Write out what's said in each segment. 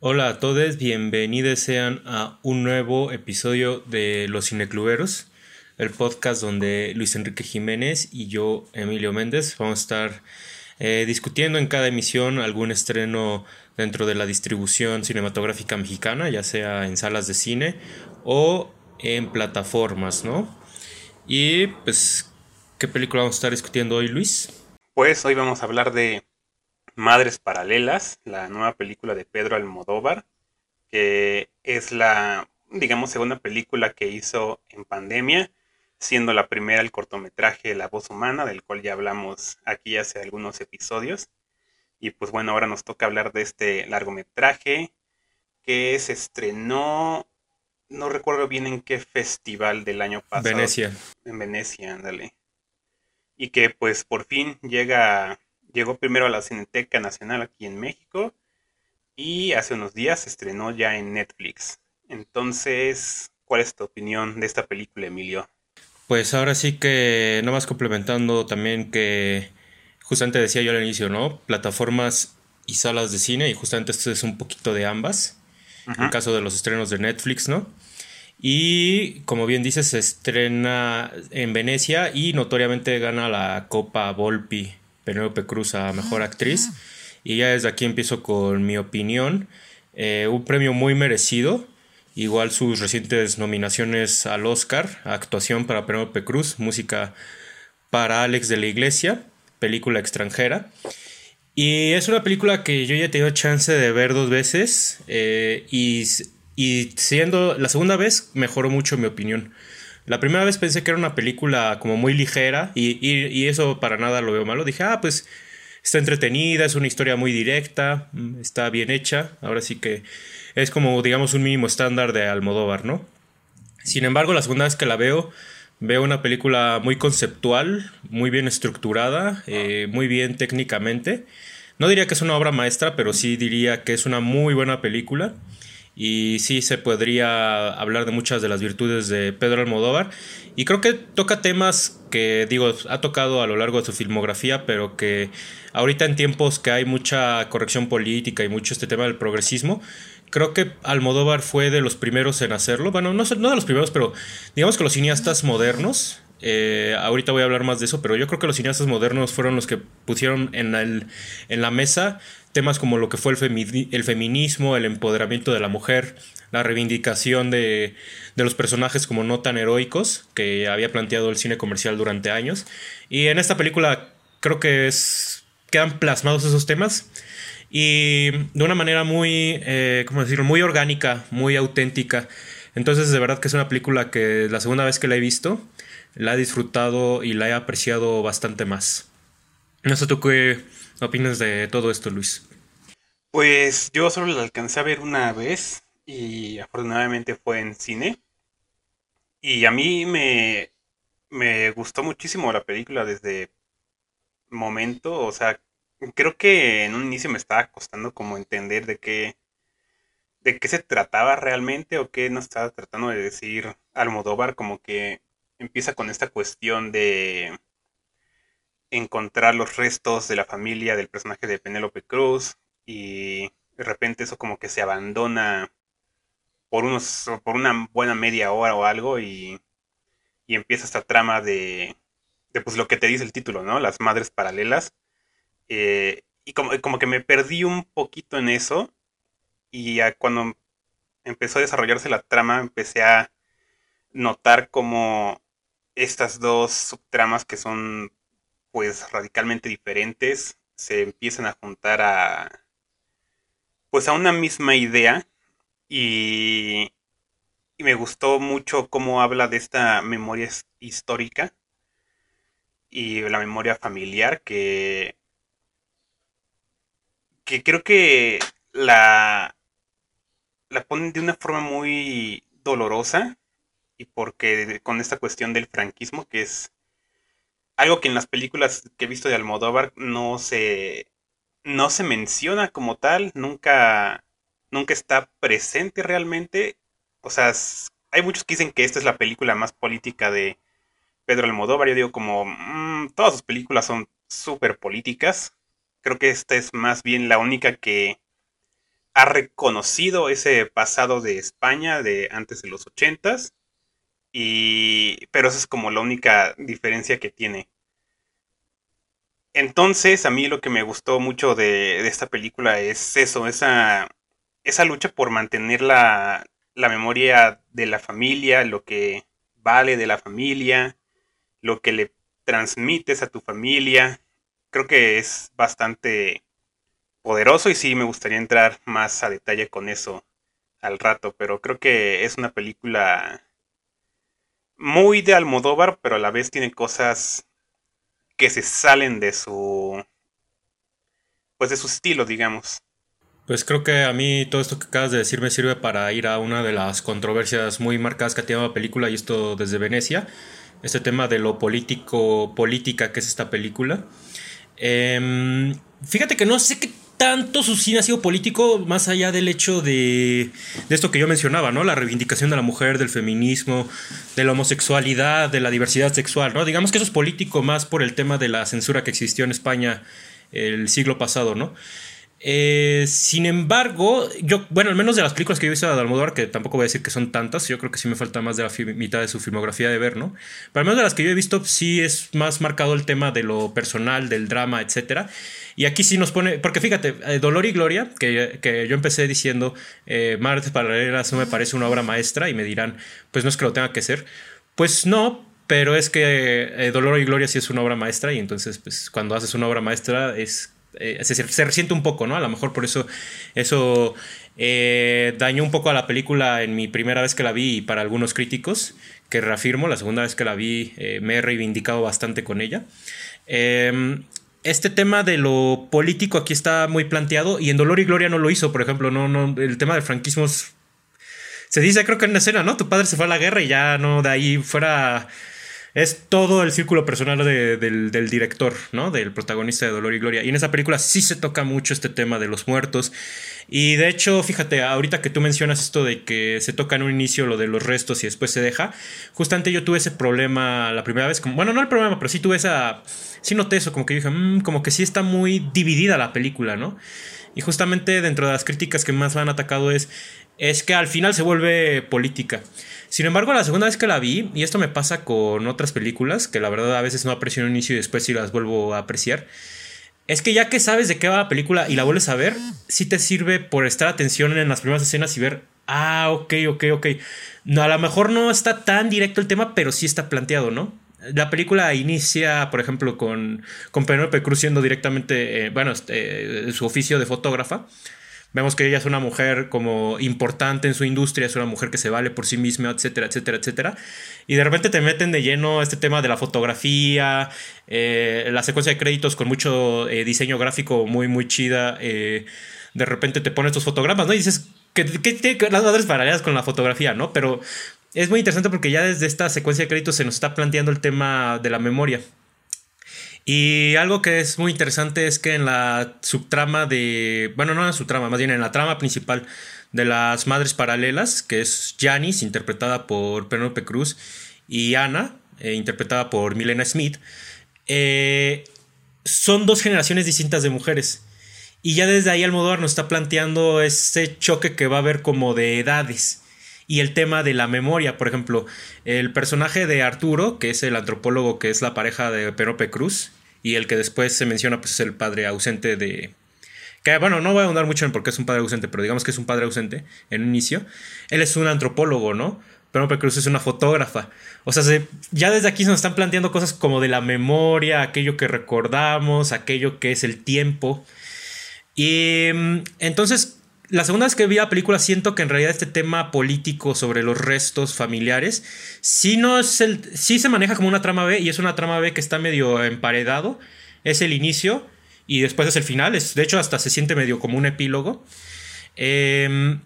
Hola a todos, bienvenidos sean a un nuevo episodio de Los Cinecluberos, el podcast donde Luis Enrique Jiménez y yo, Emilio Méndez, vamos a estar eh, discutiendo en cada emisión algún estreno dentro de la distribución cinematográfica mexicana, ya sea en salas de cine o en plataformas, ¿no? Y pues, ¿qué película vamos a estar discutiendo hoy, Luis? Pues hoy vamos a hablar de Madres Paralelas, la nueva película de Pedro Almodóvar, que es la, digamos, segunda película que hizo en pandemia, siendo la primera el cortometraje La voz humana, del cual ya hablamos aquí hace algunos episodios. Y pues bueno, ahora nos toca hablar de este largometraje que se estrenó, no recuerdo bien en qué festival del año pasado. Venecia. En Venecia, ándale. Y que pues por fin llega Llegó primero a la Cineteca Nacional aquí en México y hace unos días se estrenó ya en Netflix. Entonces, ¿cuál es tu opinión de esta película, Emilio? Pues ahora sí que, no más complementando también que justamente decía yo al inicio, ¿no? Plataformas y salas de cine, y justamente esto es un poquito de ambas, en el caso de los estrenos de Netflix, ¿no? Y como bien dices, se estrena en Venecia y notoriamente gana la Copa Volpi Penélope Cruz a Mejor Actriz. Y ya desde aquí empiezo con mi opinión. Eh, un premio muy merecido. Igual sus recientes nominaciones al Oscar, actuación para Penélope Cruz, música para Alex de la Iglesia, película extranjera. Y es una película que yo ya he tenido chance de ver dos veces eh, y, y siendo la segunda vez mejoró mucho mi opinión. La primera vez pensé que era una película como muy ligera y, eso para nada lo veo malo. Dije, ah, pues está entretenida, es una historia muy directa, mm, está bien hecha. Ahora sí que es como, digamos, un mínimo estándar de Almodóvar, ¿no? Sin embargo, la segunda vez que la veo, veo una película muy conceptual, muy bien estructurada, eh, muy bien técnicamente. No diría que es una obra maestra, pero sí diría que es una muy buena película y sí se podría hablar de muchas de las virtudes de Pedro Almodóvar. Y creo que toca temas que digo ha tocado a lo largo de su filmografía pero que ahorita en tiempos que hay mucha corrección política y mucho este tema del progresismo creo que Almodóvar fue de los primeros en hacerlo. Bueno no, no de los primeros pero digamos que los cineastas modernos eh, ahorita voy a hablar más de eso, pero yo creo que los cineastas modernos fueron los que pusieron en, el, en la mesa temas como lo que fue el, el feminismo, el empoderamiento de la mujer, la reivindicación de, de, los personajes como no tan heroicos que había planteado el cine comercial durante años. Y en esta película creo que es, quedan plasmados esos temas y de una manera muy, eh, ¿cómo decirlo?, muy orgánica, muy auténtica. Entonces de verdad que es una película que la segunda vez que la he visto, la he disfrutado y la he apreciado bastante más. No sé tú opinas de todo esto, Luis. Pues yo solo la alcancé a ver una vez y afortunadamente fue en cine. Y a mí me, me gustó muchísimo la película desde momento. O sea, creo que en un inicio me estaba costando como entender de qué, de qué se trataba realmente o qué nos estaba tratando de decir Almodóvar. Como que empieza con esta cuestión de encontrar los restos de la familia del personaje de Penélope Cruz y de repente eso como que se abandona por unos por una buena media hora o algo y, y empieza esta trama de, de pues lo que te dice el título, ¿no? Las madres paralelas. Eh, y como, como que me perdí un poquito en eso y ya cuando empezó a desarrollarse la trama empecé a notar como estas dos subtramas que son pues radicalmente diferentes se empiezan a juntar a pues a una misma idea y, me gustó mucho cómo habla de esta memoria histórica y la memoria familiar que que creo que la la ponen de una forma muy dolorosa y porque con esta cuestión del franquismo, que es algo que en las películas que he visto de Almodóvar no se, no se menciona como tal, nunca, nunca está presente realmente. O sea, hay muchos que dicen que esta es la película más política de Pedro Almodóvar. Yo digo como, mm, todas sus películas son súper políticas. Creo que esta es más bien la única que ha reconocido ese pasado de España de antes de los ochentas. Y, pero esa es como la única diferencia que tiene. Entonces, a mí lo que me gustó mucho de, esta película es eso, esa, esa lucha por mantener la, la memoria de la familia, lo que vale de la familia, lo que le transmites a tu familia. Creo que es bastante poderoso y sí me gustaría entrar más a detalle con eso al rato, pero creo que es una película muy de Almodóvar, pero a la vez tiene cosas que se salen de su pues de su estilo, digamos. Pues creo que a mí todo esto que acabas de decir me sirve para ir a una de las controversias muy marcadas que ha tenido la película y esto desde Venecia, este tema de lo político, política que es esta película. Em, fíjate que no sé qué tanto su cine ha sido político, más allá del hecho de, esto que yo mencionaba, ¿no? La reivindicación de la mujer, del feminismo, de la homosexualidad, de la diversidad sexual, ¿no? Digamos que eso es político más por el tema de la censura que existió en España el siglo pasado, ¿no? Eh, sin embargo, yo, bueno, al menos de las películas que yo he visto de Almodóvar, que tampoco voy a decir que son tantas, yo creo que sí me falta más de la mitad de su filmografía de ver, ¿no? Pero al menos de las que yo he visto, sí es más marcado el tema de lo personal, del drama, etcétera. Y aquí sí nos pone, porque fíjate, eh, Dolor y Gloria, que, que, yo empecé diciendo, eh, Martes Paralelas no me parece una obra maestra, y me dirán, pues no es que lo tenga que ser. Pues no, pero es que eh, Dolor y Gloria sí es una obra maestra, y entonces, pues cuando haces una obra maestra es se, se, resiente un poco, ¿no? A lo mejor por eso eso dañó un poco a la película en mi primera vez que la vi y para algunos críticos, que reafirmo, la segunda vez que la vi me he reivindicado bastante con ella. Eh, este tema de lo político aquí está muy planteado y en Dolor y Gloria no lo hizo, por ejemplo, no, no, el tema del franquismo se dice creo que en la escena, ¿no? Tu padre se fue a la guerra y ya no, de ahí fuera es todo el círculo personal del, director, ¿no? Del protagonista de Dolor y Gloria. Y en esa película sí se toca mucho este tema de los muertos. Y de hecho, fíjate, ahorita que tú mencionas esto de que se toca en un inicio lo de los restos y después se deja, justamente yo tuve ese problema la primera vez, como, bueno, no el problema, pero sí tuve esa, sí noté eso, como que dije, mmm, como que sí está muy dividida la película, ¿no? Y justamente dentro de las críticas que más han atacado es, es que al final se vuelve política. Sin embargo, la segunda vez que la vi, y esto me pasa con otras películas, que la verdad a veces no aprecio en un inicio y después sí las vuelvo a apreciar, es que ya que sabes de qué va la película y la vuelves a ver, sí te sirve por estar atención en las primeras escenas y ver, ah, ok, ok, ok. No, a lo mejor no está tan directo el tema, pero sí está planteado, ¿no? La película inicia, por ejemplo, con, con Penélope Cruz siendo directamente, eh, bueno, este, su oficio de fotógrafa. Vemos que ella es una mujer como importante en su industria, es una mujer que se vale por sí misma, etcétera, etcétera, etcétera. Y de repente te meten de lleno este tema de la fotografía, eh, la secuencia de créditos con mucho eh, diseño gráfico muy, muy chida. Eh, de repente te ponen estos fotogramas, ¿no? Y dices, ¿qué, tiene las madres paralelas con la fotografía, ¿no? Pero es muy interesante porque ya desde esta secuencia de créditos se nos está planteando el tema de la memoria. Y algo que es muy interesante es que en la subtrama de. Bueno, no en la subtrama, más bien en la trama principal de las Madres Paralelas, que es Janice, interpretada por Penelope Cruz, y Ana, eh, interpretada por Milena Smith, eh, son dos generaciones distintas de mujeres. Y ya desde ahí Almodóvar nos está planteando ese choque que va a haber como de edades. Y el tema de la memoria, por ejemplo, el personaje de Arturo, que es el antropólogo que es la pareja de Penelope Cruz, y el que después se menciona pues es el padre ausente de... Que bueno, no voy a ahondar mucho en por qué es un padre ausente, pero digamos que es un padre ausente en un inicio. Él es un antropólogo, ¿no? Pero Cruz es una fotógrafa. O sea, ya desde aquí se nos están planteando cosas como de la memoria, aquello que recordamos, aquello que es el tiempo. Y mm, entonces la segunda vez que vi la película siento que en realidad este tema político sobre los restos familiares sí, no es el, sí se maneja como una trama B y es una trama B que está medio emparedado. Es el inicio y después es el final. Es, de hecho, hasta se siente medio como un epílogo. Em,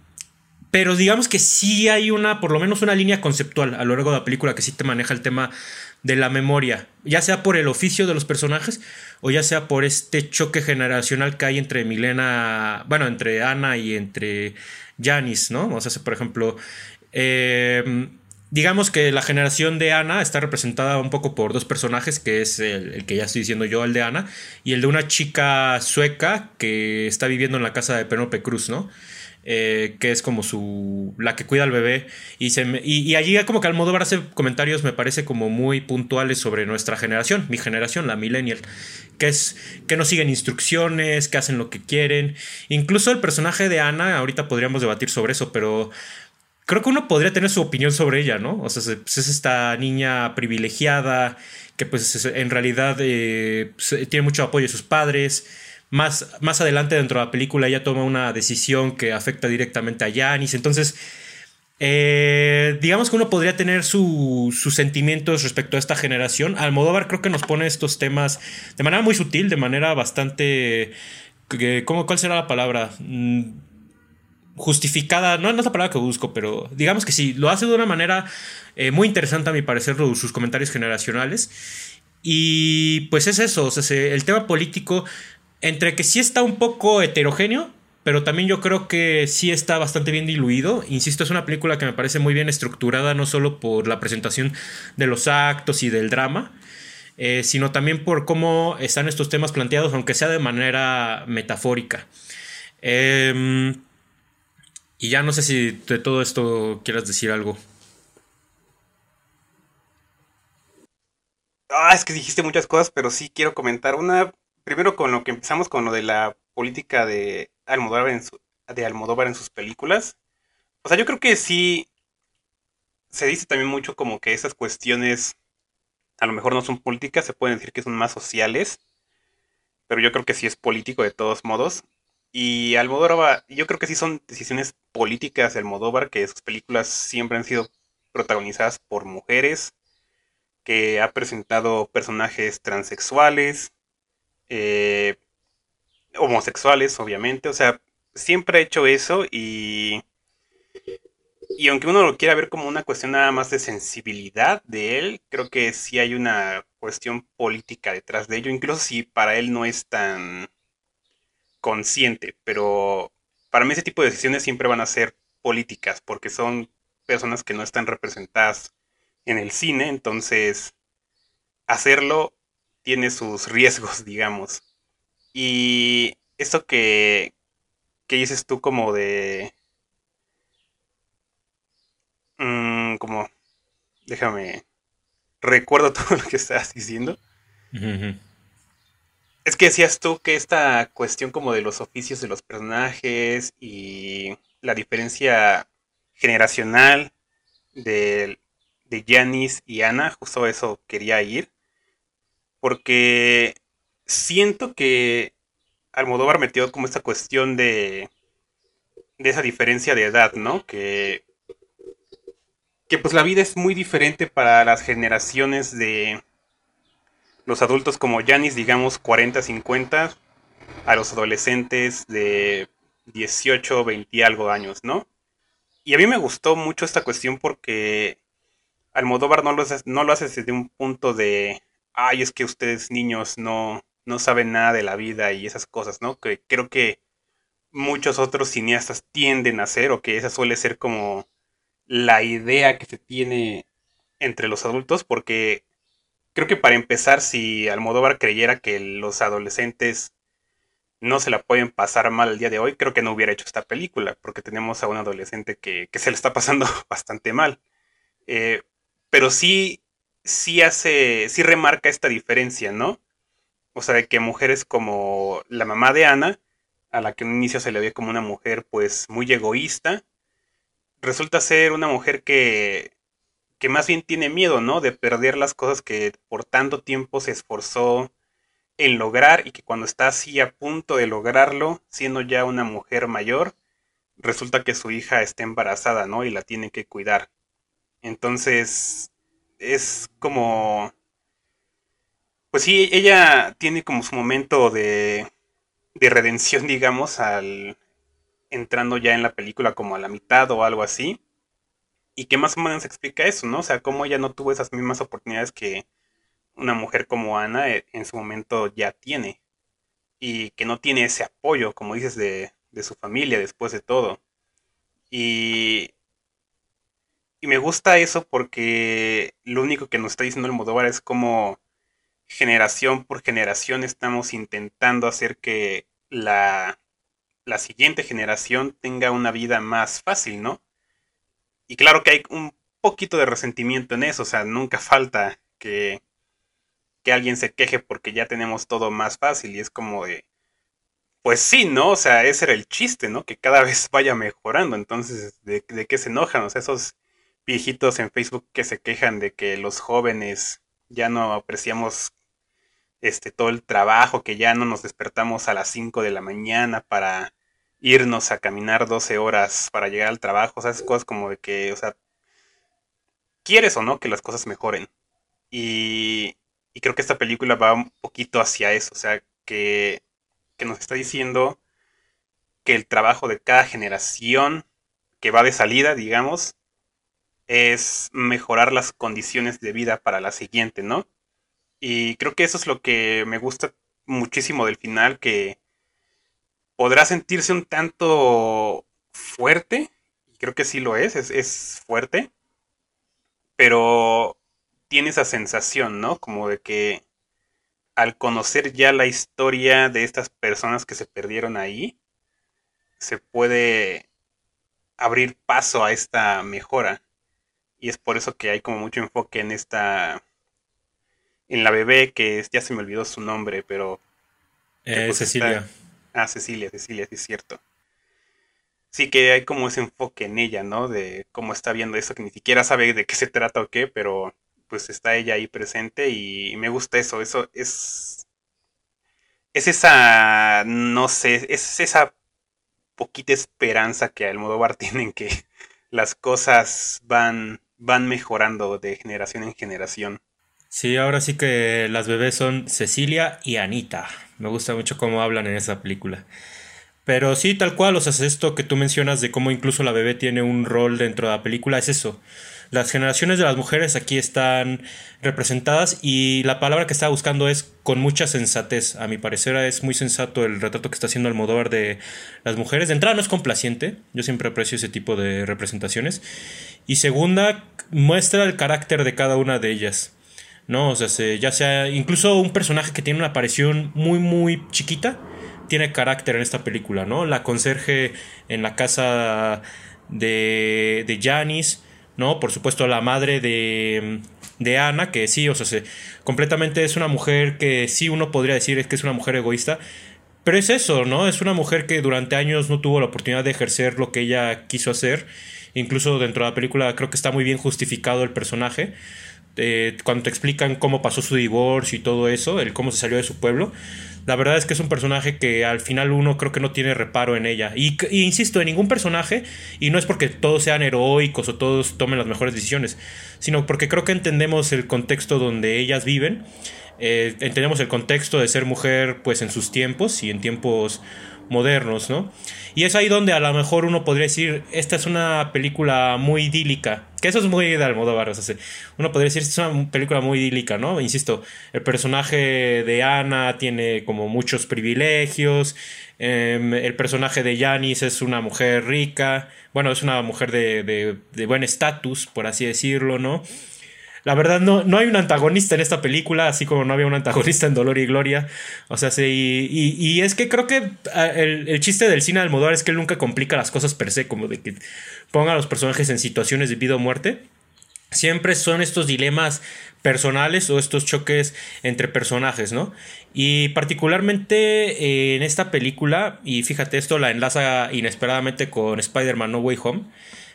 pero digamos que sí hay una, por lo menos una línea conceptual a lo largo de la película que sí te maneja el tema de la memoria, ya sea por el oficio de los personajes o ya sea por este choque generacional que hay entre Milena, bueno, entre Ana y entre Janice, ¿no? O sea, por ejemplo, em, digamos que la generación de Ana está representada un poco por dos personajes, que es el, que ya estoy diciendo yo, el de Ana, y el de una chica sueca que está viviendo en la casa de Penelope Cruz, ¿no? Eh, que es como su. la que cuida al bebé. Y, se y, allí como que Almodóvar hace comentarios, me parece como muy puntuales sobre nuestra generación, mi generación, la millennial. Que es que no siguen instrucciones, que hacen lo que quieren. Incluso el personaje de Ana, ahorita podríamos debatir sobre eso, pero creo que uno podría tener su opinión sobre ella, ¿no? O sea, pues es esta niña privilegiada que pues en realidad eh, tiene mucho apoyo de sus padres más, más adelante dentro de la película ella toma una decisión que afecta directamente a Janis. Entonces, eh, digamos que uno podría tener sus sentimientos respecto a esta generación. Almodóvar creo que nos pone estos temas de manera muy sutil, de manera bastante... ¿cómo, ¿Cuál será la palabra? Mm, justificada, no, no, es la palabra que busco, pero digamos que sí, lo hace de una manera eh, muy interesante a mi parecer sus comentarios generacionales. Y pues es eso, el tema político entre que sí está un poco heterogéneo, pero también yo creo que sí está bastante bien diluido. Insisto, es una película que me parece muy bien estructurada, no solo por la presentación de los actos y del drama, eh, sino también por cómo están estos temas planteados, aunque sea de manera metafórica. Em, y ya no sé si de todo esto quieras decir algo. Ah, es que dijiste muchas cosas, pero sí quiero comentar una primero con lo que empezamos con lo de la política de Almodóvar en, de Almodóvar en sus películas. O sea, yo creo que sí se dice también mucho como que esas cuestiones a lo mejor no son políticas, se pueden decir que son más sociales, pero yo creo que sí es político de todos modos. Y Almodóvar, yo creo que sí son decisiones políticas de Almodóvar, que sus películas siempre han sido protagonizadas por mujeres, que ha presentado personajes transexuales, eh, homosexuales, obviamente. O sea, siempre ha hecho eso y... Y aunque uno lo quiera ver como una cuestión nada más de sensibilidad de él, creo que sí hay una cuestión política detrás de ello, incluso si para él no es tan consciente, pero para mí ese tipo de decisiones siempre van a ser políticas, porque son personas que no están representadas en el cine, entonces hacerlo tiene sus riesgos, digamos. Y esto que, que dices tú como de... Mm, como... Déjame... Recuerdo todo lo que estabas diciendo. Es que decías tú que esta cuestión como de los oficios de los personajes y la diferencia generacional de, de Janis y Ana, justo eso quería ir porque siento que Almodóvar metió como esta cuestión de, de esa diferencia de edad, ¿no? Que, que pues la vida es muy diferente para las generaciones de los adultos como Janis, digamos 40, 50, a los adolescentes de 18, 20 y algo años, ¿no? Y a mí me gustó mucho esta cuestión porque Almodóvar no lo, no lo hace desde un punto de ay, es que ustedes niños no, no saben nada de la vida y esas cosas, ¿no? Que creo que muchos otros cineastas tienden a hacer o que esa suele ser como la idea que se tiene entre los adultos porque creo que para empezar si Almodóvar creyera que los adolescentes no se la pueden pasar mal el día de hoy, creo que no hubiera hecho esta película porque tenemos a un adolescente que, se le está pasando bastante mal. Eh, pero sí sí hace, sí remarca esta diferencia, ¿no? O sea, de que mujeres como la mamá de Ana, a la que en un inicio se le ve como una mujer pues muy egoísta, resulta ser una mujer que, que más bien tiene miedo, ¿no? De perder las cosas que por tanto tiempo se esforzó en lograr y que cuando está así a punto de lograrlo, siendo ya una mujer mayor, resulta que su hija está embarazada, ¿no? Y la tiene que cuidar. Entonces, es como... Pues sí, ella tiene como su momento de, de redención, digamos, al entrando ya en la película como a la mitad o algo así. Y que más o menos explica eso, ¿no? O sea, cómo ella no tuvo esas mismas oportunidades que una mujer como Ana eh, en su momento ya tiene. Y que no tiene ese apoyo, como dices, de, de su familia después de todo. Y y me gusta eso porque lo único que nos está diciendo el Modóvar es como generación por generación estamos intentando hacer que la la siguiente generación tenga una vida más fácil, ¿no? Y claro que hay un poquito de resentimiento en eso, o sea, nunca falta que, que alguien se queje porque ya tenemos todo más fácil y es como de, pues sí, ¿no? O sea, ese era el chiste, ¿no? Que cada vez vaya mejorando, entonces, ¿de, de qué se enojan? O sea, esos viejitos en Facebook que se quejan de que los jóvenes ya no apreciamos este todo el trabajo, que ya no nos despertamos a las 5 de la mañana para irnos a caminar 12 horas para llegar al trabajo, o sea, esas cosas como de que, o sea, quieres o no que las cosas mejoren. Y, y creo que esta película va un poquito hacia eso, o sea, que, que nos está diciendo que el trabajo de cada generación que va de salida, digamos, es mejorar las condiciones de vida para la siguiente, ¿no? Y creo que eso es lo que me gusta muchísimo del final, que podrá sentirse un tanto fuerte, y creo que sí lo es, es, fuerte, pero tiene esa sensación, ¿no? Como de que al conocer ya la historia de estas personas que se perdieron ahí, se puede abrir paso a esta mejora. Y es por eso que hay como mucho enfoque en esta. En la bebé, que ya se me olvidó su nombre, pero. Eh, pues Cecilia. Ah, Cecilia, Cecilia, sí es cierto. Sí que hay como ese enfoque en ella, ¿no? De cómo está viendo eso, que ni siquiera sabe de qué se trata o qué, pero pues está ella ahí presente y me gusta eso. Eso es. Es esa. No sé, es esa poquita esperanza que al Almodóvar tiene en que las cosas van van mejorando de generación en generación. Sí, ahora sí que las bebés son Cecilia y Anita. Me gusta mucho cómo hablan en esa película. Pero sí, tal cual, o sea, esto que tú mencionas de cómo incluso la bebé tiene un rol dentro de la película, es eso. Las generaciones de las mujeres aquí están representadas y la palabra que estaba buscando es con mucha sensatez. A mi parecer es muy sensato el retrato que está haciendo Almodóvar de las mujeres. De entrada no es complaciente, yo siempre aprecio ese tipo de representaciones. Y segunda, muestra el carácter de cada una de ellas. ¿no? O sea, ya sea incluso un personaje que tiene una aparición muy, muy chiquita, tiene carácter en esta película, ¿no? La conserje en la casa de, de Janis, ¿no? Por supuesto, la madre de, de Ana, que sí, o sea, completamente es una mujer que sí uno podría decir que es una mujer egoísta, pero es eso, ¿no? Es una mujer que durante años no tuvo la oportunidad de ejercer lo que ella quiso hacer. Incluso dentro de la película creo que está muy bien justificado el personaje. Eh, cuando te explican cómo pasó su divorcio y todo eso, el cómo se salió de su pueblo. La verdad es que es un personaje que al final uno creo que no tiene reparo en ella. Y, insisto, en ningún personaje, y no es porque todos sean heroicos o todos tomen las mejores decisiones, sino porque creo que entendemos el contexto donde ellas viven. Eh, entendemos el contexto de ser mujer pues en sus tiempos y en tiempos modernos, ¿no? Y es ahí donde a lo mejor uno podría decir, esta es una película muy idílica, que eso es muy de Almodóvar, o sea, uno podría decir, esta es una película muy idílica, ¿no? Insisto, el personaje de Ana tiene como muchos privilegios, em, el personaje de Janis es una mujer rica, bueno, es una mujer de, de buen estatus, por así decirlo, ¿no? La verdad, no, no hay un antagonista en esta película, así como no había un antagonista en Dolor y Gloria. O sea, sí, y, es que creo que ah, el, el, chiste del cine de Almodóvar es que él nunca complica las cosas per se, como de que ponga a los personajes en situaciones de vida o muerte. Siempre son estos dilemas personales o estos choques entre personajes, ¿no? Y particularmente eh, en esta película, y fíjate, esto la enlaza inesperadamente con Spider-Man No Way Home.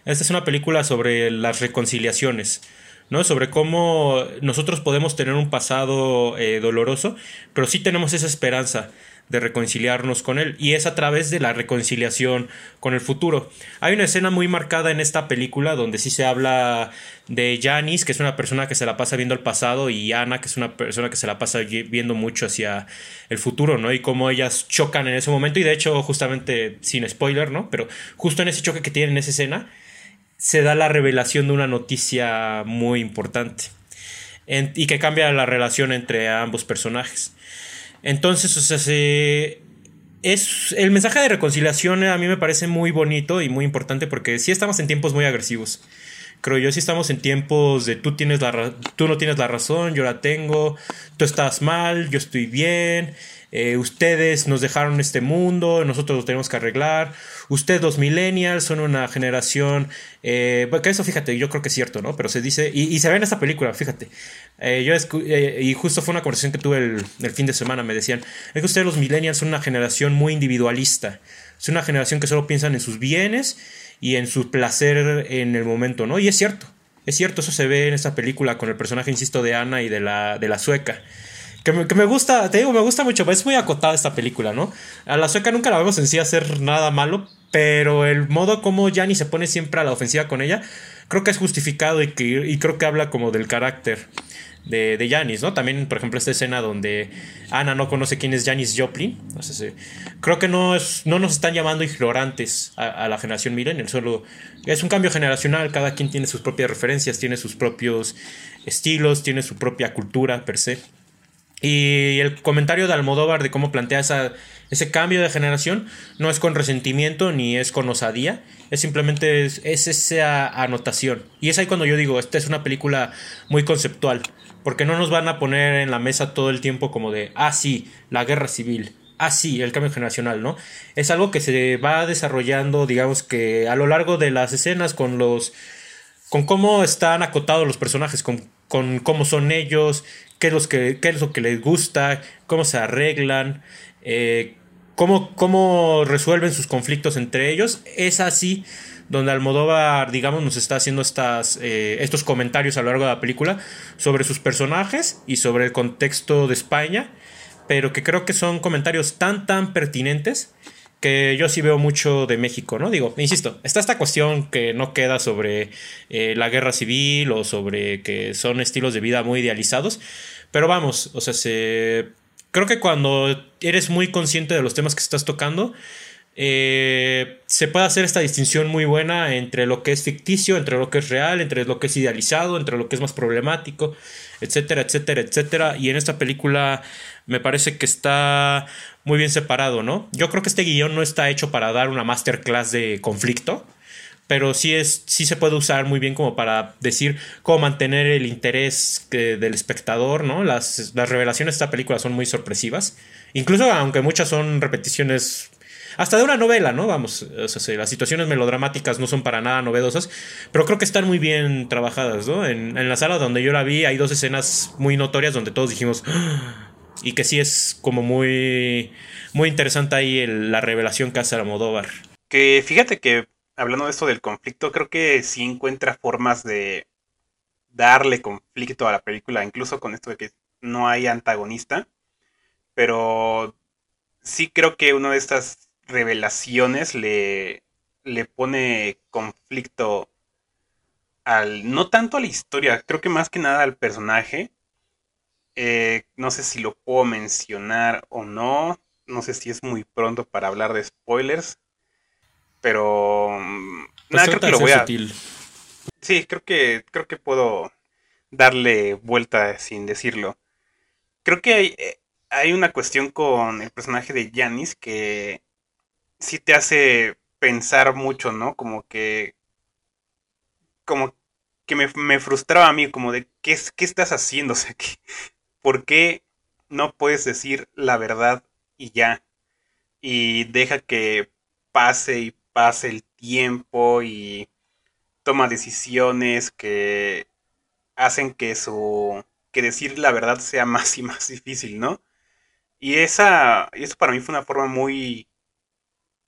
Esta es una película sobre las reconciliaciones. ¿No? Sobre cómo nosotros podemos tener un pasado eh, doloroso, pero sí tenemos esa esperanza de reconciliarnos con él y es a través de la reconciliación con el futuro. Hay una escena muy marcada en esta película donde sí se habla de Janice, que es una persona que se la pasa viendo el pasado, y Ana, que es una persona que se la pasa viendo mucho hacia el futuro, ¿no? Y cómo ellas chocan en ese momento y de hecho justamente sin spoiler, ¿no? Pero justo en ese choque que tienen en esa escena se da la revelación de una noticia muy importante y que cambia la relación entre ambos personajes. Entonces, o sea, es el mensaje de reconciliación a mí me parece muy bonito y muy importante porque sí estamos en tiempos muy agresivos. Creo yo sí estamos en tiempos de tú, tienes la tú no tienes la razón, yo la tengo, tú estás mal, yo estoy bien. Eh, ustedes nos dejaron este mundo, nosotros lo tenemos que arreglar. Ustedes los millennials son una generación, eh, que eso fíjate, yo creo que es cierto, ¿no? Pero se dice, y, se ve en esta película, fíjate. Eh, yo eh, y justo fue una conversación que tuve el, fin de semana, me decían, es que ustedes los millennials son una generación muy individualista, es una generación que solo piensan en sus bienes y en su placer en el momento, ¿no? Y es cierto, es cierto, eso se ve en esta película con el personaje, insisto, de Ana y de la, de la sueca. Que me, gusta, te digo, me gusta mucho, es muy acotada esta película, ¿no? A la sueca nunca la vemos en sí hacer nada malo, pero el modo como Yanni se pone siempre a la ofensiva con ella, creo que es justificado y, que, creo que habla como del carácter de, de Janis, ¿no? También, por ejemplo, esta escena donde Ana no conoce quién es Janis Joplin. creo que no, es, no nos están llamando ignorantes a, la generación Millennial, solo es un cambio generacional, cada quien tiene sus propias referencias, tiene sus propios estilos, tiene su propia cultura per se. Y el comentario de Almodóvar de cómo plantea esa, ese cambio de generación no es con resentimiento ni es con osadía, es simplemente es, esa anotación. Y es ahí cuando yo digo, esta es una película muy conceptual, porque no nos van a poner en la mesa todo el tiempo como de, ah, sí, la guerra civil, ah, sí, el cambio generacional, ¿no? Es algo que se va desarrollando, digamos que a lo largo de las escenas con los... con cómo están acotados los personajes, con, con cómo son ellos, qué es, los que, qué es lo que les gusta, cómo se arreglan, eh, cómo, cómo resuelven sus conflictos entre ellos. Es así donde Almodóvar, digamos, nos está haciendo estas, eh, estos comentarios a lo largo de la película sobre sus personajes y sobre el contexto de España, pero que creo que son comentarios tan, tan pertinentes que yo sí veo mucho de México, ¿no? Digo, insisto, está esta cuestión que no queda sobre eh, la guerra civil o sobre que son estilos de vida muy idealizados, pero vamos, o sea, se... creo que cuando eres muy consciente de los temas que estás tocando, eh, se puede hacer esta distinción muy buena entre lo que es ficticio, entre lo que es real, entre lo que es idealizado, entre lo que es más problemático, etcétera, etcétera, etcétera. Y en esta película me parece que está muy bien separado, ¿no? Yo creo que este guion no está hecho para dar una masterclass de conflicto, pero sí, es, sí se puede usar muy bien como para decir cómo mantener el interés del espectador, ¿no? Las, las revelaciones de esta película son muy sorpresivas, incluso aunque muchas son repeticiones hasta de una novela, ¿no? Vamos, las situaciones melodramáticas no son para nada novedosas, pero creo que están muy bien trabajadas, ¿no? En, en la sala donde yo la vi hay dos escenas muy notorias donde todos dijimos, y que sí es como muy, muy interesante ahí la revelación que hace Almodóvar. Que fíjate que hablando de esto del conflicto, creo que sí encuentra formas de darle conflicto a la película, incluso con esto de que no hay antagonista, pero sí creo que una de estas revelaciones le, le pone conflicto al, no tanto a la historia, creo que más que nada al personaje, eh, no sé si lo puedo mencionar o no. No sé si es muy pronto para hablar de spoilers. Pero. Mm, pues nada, creo que lo voy a. Sí, creo que, creo que puedo darle vuelta sin decirlo. Creo que hay, eh, hay una cuestión con el personaje de Janis que sí te hace pensar mucho, ¿no? Como que. Como que me, me frustraba a mí, como de, ¿qué, qué estás haciendo? O sea, que, ¿Por qué no puedes decir la verdad y ya? Y deja que pase y pase el tiempo y toma decisiones que hacen que su que decir la verdad sea más y más difícil, ¿no? Y esa y eso para mí fue una forma muy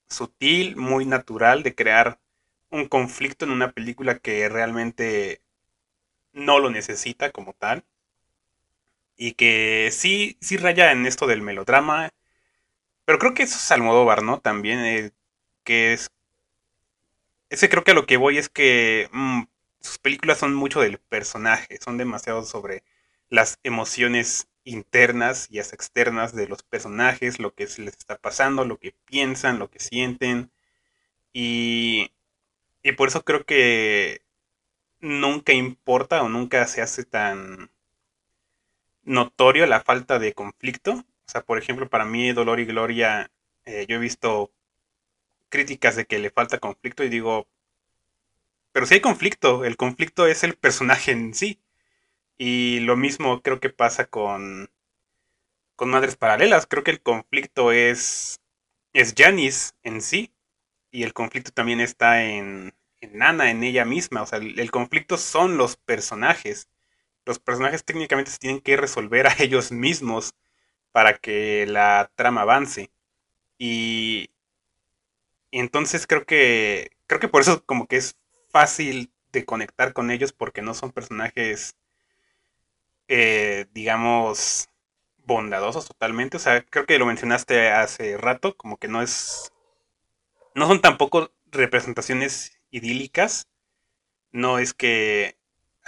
sutil, muy natural de crear un conflicto en una película que realmente no lo necesita como tal y que sí, sí raya en esto del melodrama, pero creo que eso es Almodóvar, ¿no? También, eh, que es... Ese creo que a lo que voy es que mm, sus películas son mucho del personaje, son demasiado sobre las emociones internas y las externas de los personajes, lo que les está pasando, lo que piensan, lo que sienten. Y, y por eso creo que nunca importa o nunca se hace tan notorio la falta de conflicto. O sea, por ejemplo, para mí Dolor y Gloria, eh, yo he visto críticas de que le falta conflicto y digo, pero sí hay conflicto, el conflicto es el personaje en sí. Y lo mismo creo que pasa con, con Madres Paralelas. Creo que el conflicto es, es Janice en sí. Y el conflicto también está en, en Nana, en ella misma. O sea, el, conflicto son los personajes. Los personajes técnicamente se tienen que resolver a ellos mismos para que la trama avance. Y, entonces creo que creo que por eso como que es fácil de conectar con ellos porque no son personajes eh, digamos, bondadosos totalmente. O sea, creo que lo mencionaste hace rato, como que no es... No son tampoco representaciones idílicas. No es que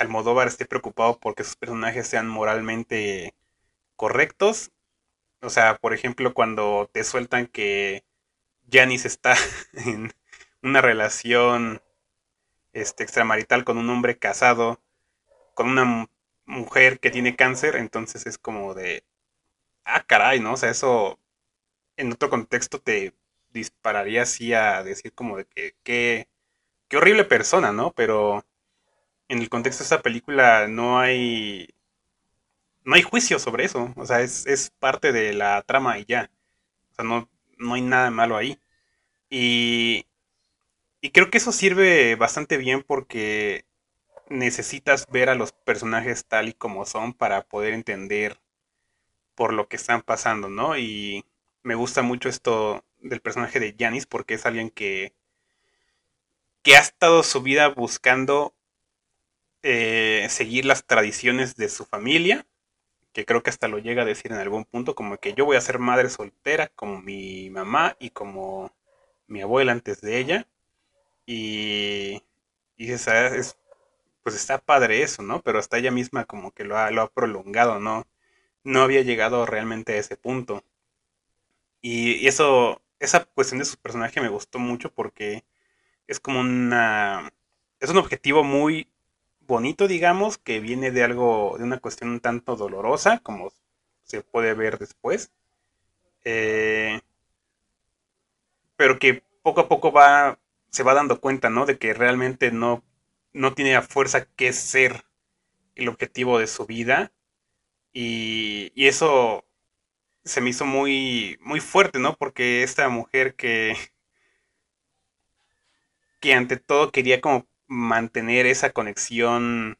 Almodóvar esté preocupado porque sus personajes sean moralmente correctos. O sea, por ejemplo, cuando te sueltan que Janice está en una relación este, extramarital con un hombre casado, con una mujer que tiene cáncer, entonces es como de, ah, caray, ¿no? O sea, eso en otro contexto te dispararía así a decir como de que, qué, qué horrible persona, ¿no? Pero en el contexto de esta película no hay, no hay juicio sobre eso, o sea, es, es parte de la trama y ya, o sea, no, no hay nada malo ahí. Y, y creo que eso sirve bastante bien porque necesitas ver a los personajes tal y como son para poder entender por lo que están pasando, ¿no? Y me gusta mucho esto del personaje de Janis porque es alguien que, que ha estado su vida buscando eh, seguir las tradiciones de su familia, que creo que hasta lo llega a decir en algún punto, como que yo voy a ser madre soltera como mi mamá y como mi abuela antes de ella. Y, y es pues está padre eso, ¿no? Pero hasta ella misma como que lo ha, lo ha prolongado, ¿no? No había llegado realmente a ese punto. Y, eso, esa cuestión de su personaje me gustó mucho porque es como una... Es un objetivo muy bonito, digamos, que viene de algo, de una cuestión un tanto dolorosa, como se puede ver después. Eh, pero que poco a poco va, se va dando cuenta, ¿no? De que realmente no no tiene a fuerza que ser el objetivo de su vida. Y, y, eso se me hizo muy, muy fuerte, ¿no? Porque esta mujer que, que ante todo quería como mantener esa conexión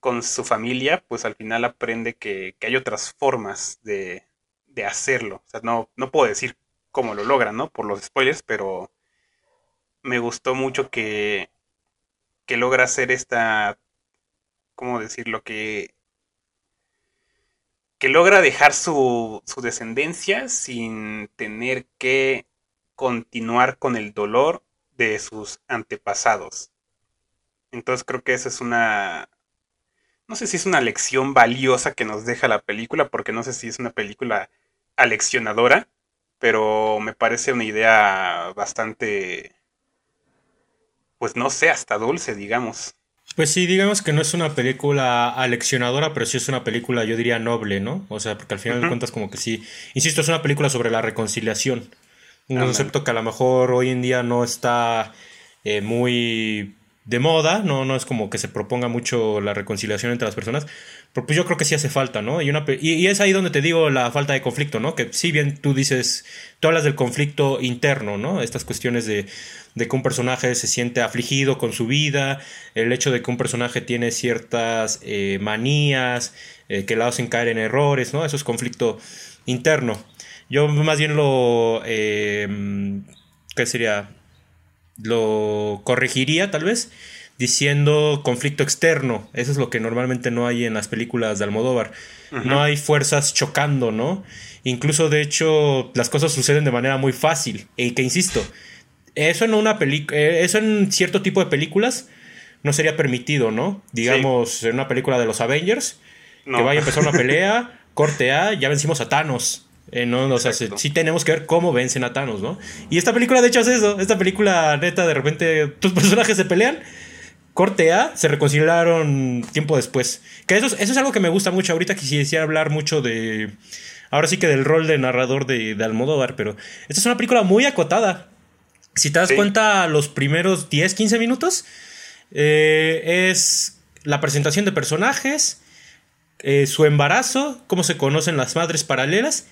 con su familia, pues al final aprende que, que hay otras formas de, de, hacerlo. O sea, no, no puedo decir cómo lo logran, ¿no? Por los spoilers, pero me gustó mucho que que logra hacer esta, ¿cómo decirlo? Que, que logra dejar su, su descendencia sin tener que continuar con el dolor de sus antepasados. Entonces creo que esa es una... No sé si es una lección valiosa que nos deja la película, porque no sé si es una película aleccionadora, pero me parece una idea bastante pues no sé, hasta dulce, digamos. Pues sí, digamos que no es una película aleccionadora, pero sí es una película, yo diría, noble, ¿no? O sea, porque al final de cuentas como que sí, insisto, es una película sobre la reconciliación. Un concepto que a lo mejor hoy en día no está eh, muy de moda, ¿no? No es como que se proponga mucho la reconciliación entre las personas, pero pues yo creo que sí hace falta, ¿no? Y, una, y, es ahí donde te digo la falta de conflicto, ¿no? Que si bien tú dices, tú hablas del conflicto interno, ¿no? Estas cuestiones de, de que un personaje se siente afligido con su vida, el hecho de que un personaje tiene ciertas eh, manías eh, que la hacen caer en errores, ¿no? Eso es conflicto interno. Yo más bien lo... Eh, ¿Qué sería? Lo corregiría tal vez diciendo conflicto externo. Eso es lo que normalmente no hay en las películas de Almodóvar. No hay fuerzas chocando, ¿no? Incluso, de hecho, las cosas suceden de manera muy fácil. Y que insisto, eso en una película. Eh, eso en cierto tipo de películas no sería permitido, ¿no? Digamos, en una película de los Avengers, que vaya a empezar una pelea, corte A, ya vencimos a Thanos. Eh, no, o sea, sí tenemos que ver cómo vencen a Thanos, ¿no? Y esta película, de hecho, hace eso. Esta película, neta, de repente, tus personajes se pelean. Corte A, se reconciliaron tiempo después. Que eso, eso es algo que me gusta mucho. Ahorita quisiera hablar mucho de. Ahora sí que del rol de narrador de, de Almodóvar, pero esta es una película muy acotada. Si te das cuenta, los primeros 10, 15 minutos Eh, es la presentación de personajes, eh, su embarazo, cómo se conocen las madres paralelas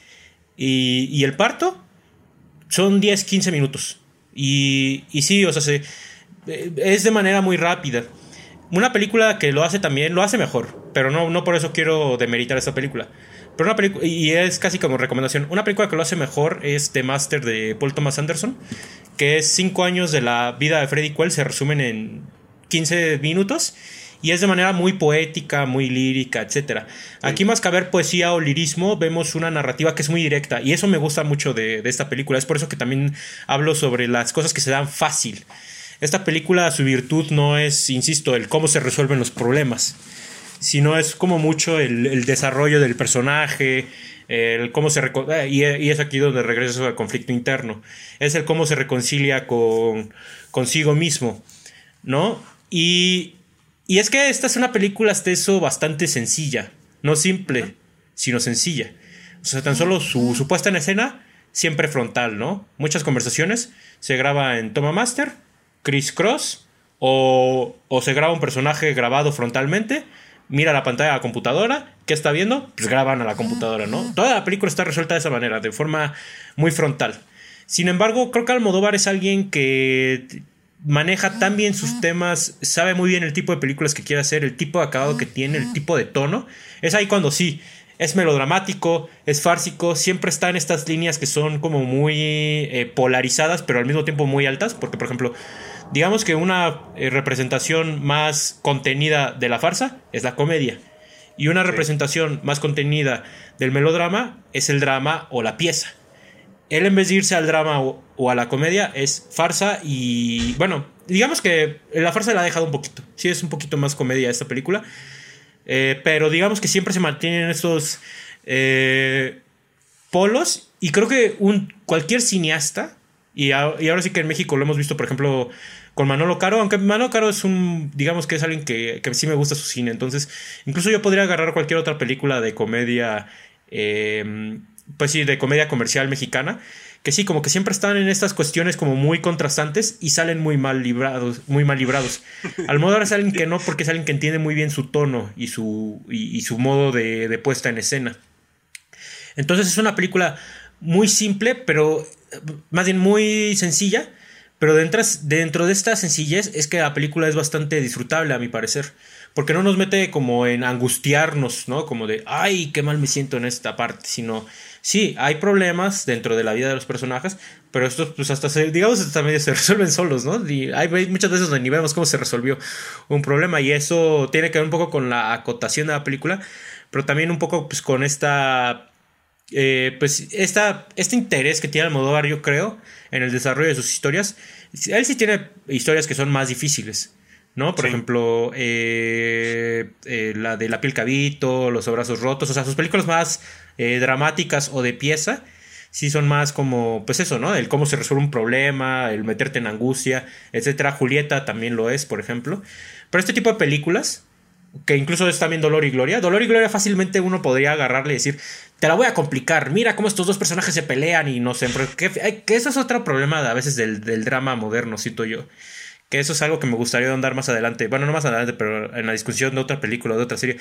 y, el parto. Son 10, 15 minutos. Y, y sí, o sea, se, eh, es de manera muy rápida. Una película que lo hace también, lo hace mejor, pero no, no por eso quiero demeritar esta película. Pero una película, y es casi como recomendación, una película que lo hace mejor es The Master de Paul Thomas Anderson, que es 5 años de la vida de Freddy Quell, se resumen en 15 minutos y es de manera muy poética, muy lírica, etc. Aquí más que ver poesía o lirismo, vemos una narrativa que es muy directa y eso me gusta mucho de, de, esta película. Es por eso que también hablo sobre las cosas que se dan fácil. Esta película, su virtud no es, insisto, el cómo se resuelven los problemas, sino es como mucho el, desarrollo del personaje, el cómo se eh, y, y, es aquí donde regresa al conflicto interno. Es el cómo se reconcilia con consigo mismo, ¿no? Y, y es que esta es una película hasta eso bastante sencilla, no simple, sino sencilla. O sea, tan solo su, su puesta en escena siempre frontal, ¿no? Muchas conversaciones, se graba en Toma Master Chris Cross o, o se graba un personaje grabado frontalmente, mira la pantalla de la computadora, ¿qué está viendo? Pues graban a la computadora, ¿no? Toda la película está resuelta de esa manera, de forma muy frontal. Sin embargo, creo que Almodóvar es alguien que maneja tan bien sus temas, sabe muy bien el tipo de películas que quiere hacer, el tipo de acabado que tiene, el tipo de tono. Es ahí cuando sí, es melodramático, es fársico, siempre está en estas líneas que son como muy eh, polarizadas, pero al mismo tiempo muy altas, porque por ejemplo, digamos que una eh, representación más contenida de la farsa es la comedia, y una representación más contenida del melodrama es el drama o la pieza. Él en vez de irse al drama o, a la comedia es farsa y bueno, digamos que la farsa la ha dejado un poquito, sí es un poquito más comedia esta película eh, pero digamos que siempre se mantienen estos eh, polos. Y creo que un, cualquier cineasta, y, ahora sí que en México lo hemos visto, por ejemplo, con Manolo Caro, aunque Manolo Caro es un, digamos que es alguien que, que sí me gusta su cine, entonces incluso yo podría agarrar cualquier otra película de comedia, eh, pues sí, de comedia comercial mexicana que sí, como que siempre están en estas cuestiones como muy contrastantes y salen muy mal librados, muy mal librados. Almodóvar es alguien que no, porque es alguien que entiende muy bien su tono y su, y, su modo de, puesta en escena. Entonces es una película muy simple, pero más bien muy sencilla, pero dentro, dentro de esta sencillez es que la película es bastante disfrutable a mi parecer porque no nos mete como en angustiarnos, ¿no? Como de, ay, qué mal me siento en esta parte, sino, sí, hay problemas dentro de la vida de los personajes, pero estos, pues hasta se, digamos, hasta medio se resuelven solos, ¿no? Y hay, muchas veces donde ni vemos cómo se resolvió un problema y eso tiene que ver un poco con la acotación de la película, pero también un poco pues con esta eh, pues esta, este interés que tiene Almodóvar, yo creo, en el desarrollo de sus historias. Él sí tiene historias que son más difíciles. ¿no? Por ejemplo, eh, eh, la de La piel cabito, Los abrazos rotos, o sea, sus películas más eh, dramáticas o de pieza, sí son más como, pues eso, ¿no? El cómo se resuelve un problema, el meterte en angustia, etcétera. Julieta también lo es, por ejemplo. Pero este tipo de películas, que incluso es también Dolor y Gloria, Dolor y Gloria fácilmente uno podría agarrarle y decir, te la voy a complicar, mira cómo estos dos personajes se pelean y no sé, que, que eso es otro problema a veces del, del drama moderno, cito yo que eso es algo que me gustaría andar más adelante. Bueno, no más adelante, pero en la discusión de otra película, de otra serie.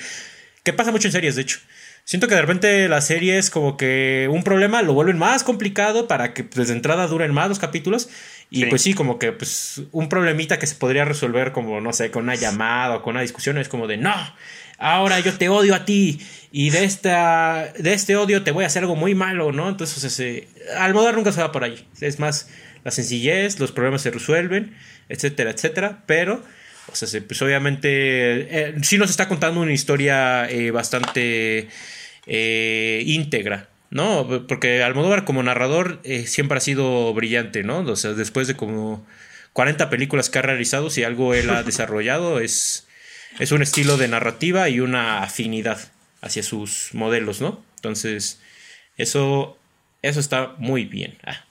Que pasa mucho en series, de hecho. Siento que de repente las series como que un problema lo vuelven más complicado para que pues, de entrada duren más los capítulos. Y pues sí, como que pues un problemita que se podría resolver como, no sé, con una llamada o con una discusión es como de, no, ahora yo te odio a ti y de, esta, de este odio te voy a hacer algo muy malo, ¿no? Entonces, ese, Almodóvar nunca se va por ahí. Es más, la sencillez, los problemas se resuelven etcétera, etcétera, pero, o sea, pues obviamente eh, sí nos está contando una historia eh, bastante eh, íntegra, ¿no? Porque Almodóvar como narrador siempre ha sido brillante, ¿no? O sea, después de como 40 películas que ha realizado, si algo él ha desarrollado es, es un estilo de narrativa y una afinidad hacia sus modelos, ¿no? Entonces, eso, eso está muy bien. Ah.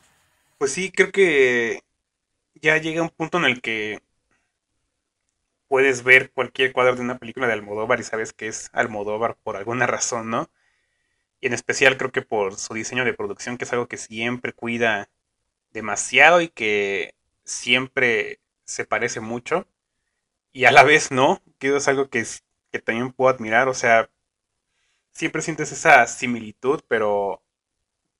Pues sí, creo que ya llega un punto en el que puedes ver cualquier cuadro de una película de Almodóvar y sabes que es Almodóvar por alguna razón, ¿no? Y en especial creo que por su diseño de producción, que es algo que siempre cuida demasiado y que siempre se parece mucho. y a la vez no, que es algo que, que también puedo admirar, o sea, siempre sientes esa similitud, pero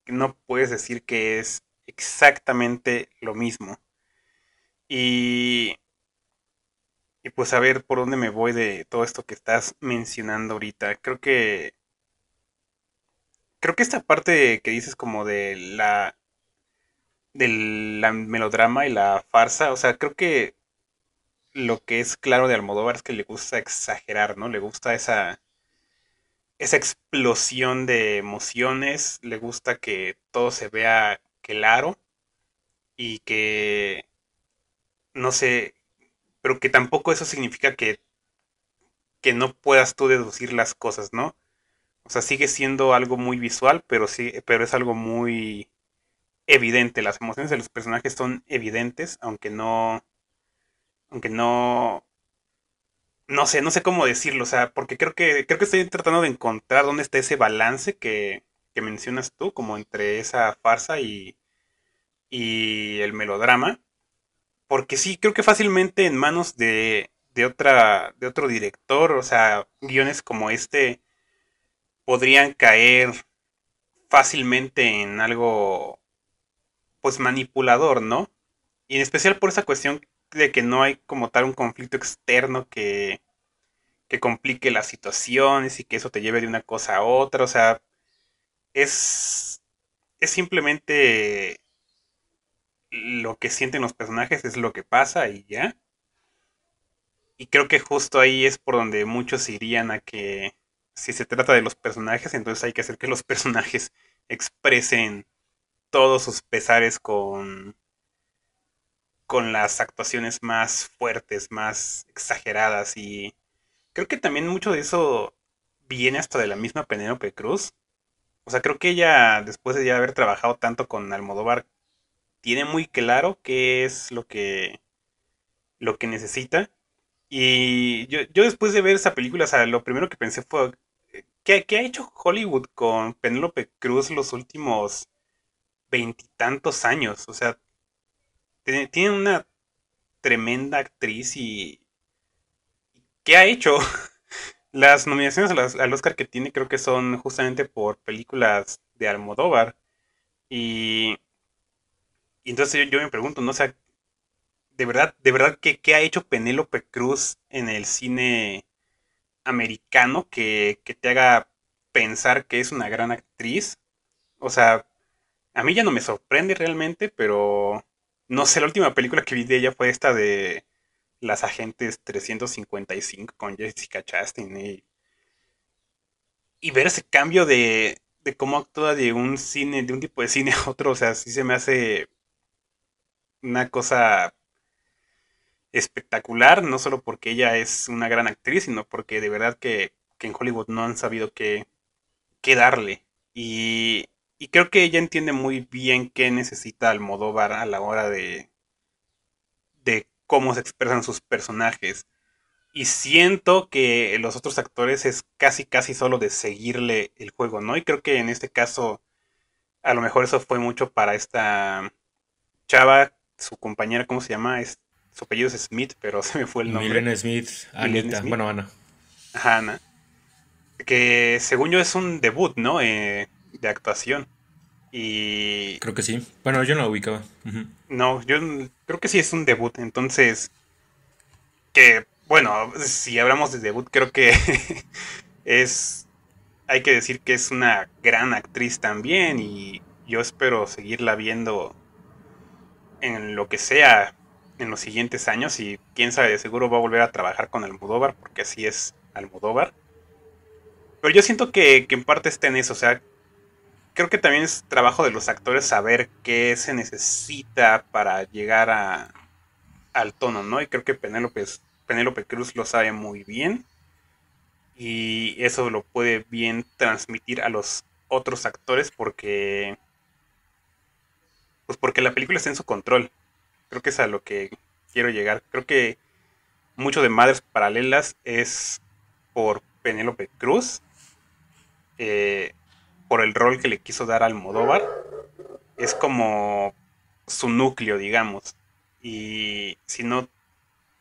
no puedes decir que es exactamente lo mismo. Y, y pues a ver por dónde me voy de todo esto que estás mencionando ahorita. Creo que creo que esta parte que dices como de la del melodrama y la farsa, o sea, creo que lo que es claro de Almodóvar es que le gusta exagerar, ¿no? Le gusta esa esa explosión de emociones, le gusta que todo se vea claro y que no sé, pero que tampoco eso significa que que no puedas tú deducir las cosas, ¿no? O sea, sigue siendo algo muy visual, pero sí, pero es algo muy evidente. Las emociones de los personajes son evidentes, aunque no. Aunque no. No sé, no sé cómo decirlo. O sea, porque creo que. Creo que estoy tratando de encontrar dónde está ese balance que, que mencionas tú, como entre esa farsa y. y el melodrama. Porque sí, creo que fácilmente en manos de. de otra. de otro director. O sea, guiones como este podrían caer fácilmente en algo pues manipulador, ¿no? Y en especial por esa cuestión de que no hay como tal un conflicto externo que, que complique las situaciones y que eso te lleve de una cosa a otra, o sea, es, es simplemente lo que sienten los personajes, es lo que pasa y ya. Y creo que justo ahí es por donde muchos irían a que si se trata de los personajes, entonces hay que hacer que los personajes expresen todos sus pesares con con las actuaciones más fuertes, más exageradas y creo que también mucho de eso viene hasta de la misma Penélope Cruz. O sea, creo que ella después de ya haber trabajado tanto con Almodóvar tiene muy claro qué es lo que lo que necesita. Y yo, yo después de ver esa película, o sea, lo primero que pensé fue, ¿Qué, ha hecho Hollywood con Penélope Cruz los últimos veintitantos años? O sea, tiene, una tremenda actriz y... ¿Qué ha hecho? Las nominaciones al Oscar que tiene creo que son justamente por películas de Almodóvar. Y, y entonces yo, me pregunto, ¿no? O sea, de verdad, de verdad, ¿qué, qué ha hecho Penélope Cruz en el cine americano que, te haga pensar que es una gran actriz. O sea, a mí ya no me sorprende realmente, pero no sé, la última película que vi de ella fue esta de Las Agentes 355 con Jessica Chastain. Y, y ver ese cambio de, de cómo actúa de un cine, de un tipo de cine a otro, o sea, sí se me hace una cosa espectacular, no solo porque ella es una gran actriz, sino porque de verdad que, en Hollywood no han sabido qué, qué darle. Y, y, creo que ella entiende muy bien qué necesita Almodóvar a la hora de, de cómo se expresan sus personajes. Y siento que los otros actores es casi, casi solo de seguirle el juego, ¿no? Y creo que en este caso, a lo mejor eso fue mucho para esta chava, su compañera, ¿cómo se llama? Su apellido es Smith, pero se me fue el nombre. Milena Smith, Anita, bueno, Ana. Ajá, Ana. Que según yo es un debut, ¿no? Eh, de actuación. Y. Creo que sí. Bueno, yo no lo ubicaba. No, yo creo que sí es un debut. Entonces. Que, bueno, si hablamos de debut, creo que es. Hay que decir que es una gran actriz también. Y yo espero seguirla viendo en lo que sea en los siguientes años y quién sabe, de seguro va a volver a trabajar con Almodóvar, porque así es Almodóvar. Pero yo siento que, en parte está en eso, o sea, creo que también es trabajo de los actores saber qué se necesita para llegar a, al tono, ¿no? Y creo que Penélope, Penélope Cruz lo sabe muy bien y eso lo puede bien transmitir a los otros actores porque pues porque la película está en su control Creo que es a lo que quiero llegar. Creo que mucho de Madres Paralelas es por Penélope Cruz, eh, por el rol que le quiso dar al Modóvar. Es como su núcleo, digamos. Y si no.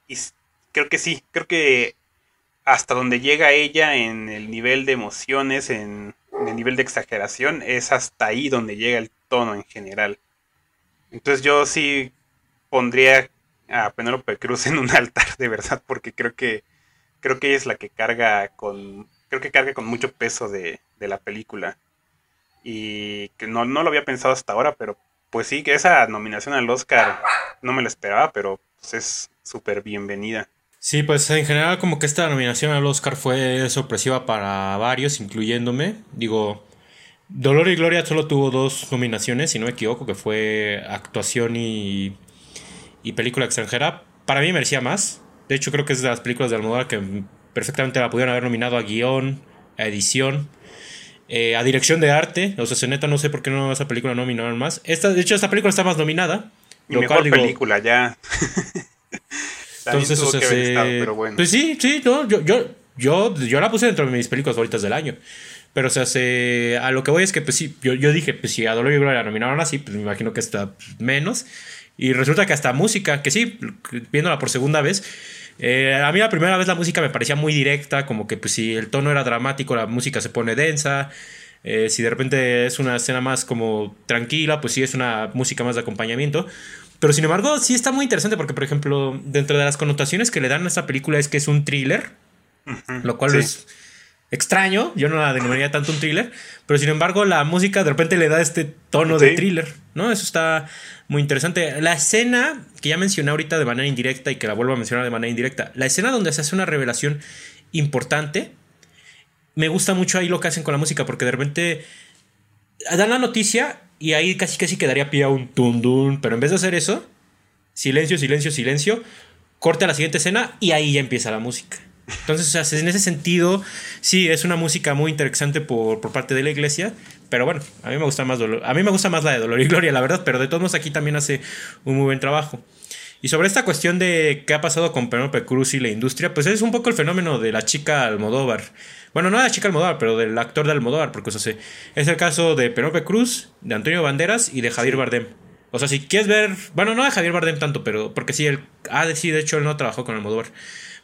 Y creo que sí, creo que hasta donde llega ella en el nivel de emociones, en, el nivel de exageración, es hasta ahí donde llega el tono en general. Entonces yo sí pondría a Penélope Cruz en un altar de verdad, porque creo que creo que ella es la que carga con creo que carga con mucho peso de, de la película y que no, no lo había pensado hasta ahora, pero pues sí, que esa nominación al Oscar no me la esperaba, pero pues es súper bienvenida. Sí, pues en general como que esta nominación al Oscar fue sorpresiva para varios, incluyéndome. Digo, Dolor y Gloria solo tuvo dos nominaciones, si no me equivoco, que fue actuación y, y película extranjera. Para mí merecía más. De hecho, creo que es de las películas de Almodóvar que perfectamente la pudieron haber nominado a guion, a edición, eh, a dirección de arte. O sea, neta, no sé por qué no esa película no nominaron más. Esta, de hecho, esta película está más nominada. lo mejor película, ya. Entonces, o sea, pero bueno. Pues sí, sí, no, yo, yo, yo, yo la puse dentro de mis películas favoritas del año. Pero, o sea, se, a lo que voy es que, pues sí, yo, yo dije, pues si a Dolor y Gloria la nominaron así, pues me imagino que está menos. Y resulta que hasta música, que sí, viéndola por segunda vez, eh, a mí la primera vez la música me parecía muy directa, como que pues si el tono era dramático, la música se pone densa. Eh, si de repente es una escena más como tranquila, pues sí es una música más de acompañamiento. Pero sin embargo, sí está muy interesante porque, por ejemplo, dentro de las connotaciones que le dan a esta película es que es un thriller, lo cual es extraño. Yo no la denominaría tanto un thriller, pero sin embargo, la música de repente le da este tono de thriller, ¿no? Eso está muy interesante. La escena que ya mencioné ahorita de manera indirecta y que la vuelvo a mencionar de manera indirecta, la escena donde se hace una revelación importante, me gusta mucho ahí lo que hacen con la música porque de repente dan la noticia y ahí casi casi quedaría pie a un tundun, pero en vez de hacer eso, silencio, silencio, silencio, corte a la siguiente escena y ahí ya empieza la música. Entonces, o sea, en ese sentido, sí, es una música muy interesante por, por parte de la iglesia, pero bueno, a mí me gusta más Dolor, a mí me gusta más la de Dolor y Gloria, la verdad, pero de todos modos aquí también hace un muy buen trabajo. Y sobre esta cuestión de qué ha pasado con Penélope Cruz y la industria, pues es un poco el fenómeno de la chica Almodóvar. Bueno, no de la chica Almodóvar, pero del actor de Almodóvar, porque o sea, es el caso de Penélope Cruz, de Antonio Banderas y de Javier Bardem. O sea, si quieres ver, bueno, no de Javier Bardem tanto, pero porque sí, él, ah, sí, de hecho él no trabajó con Almodóvar.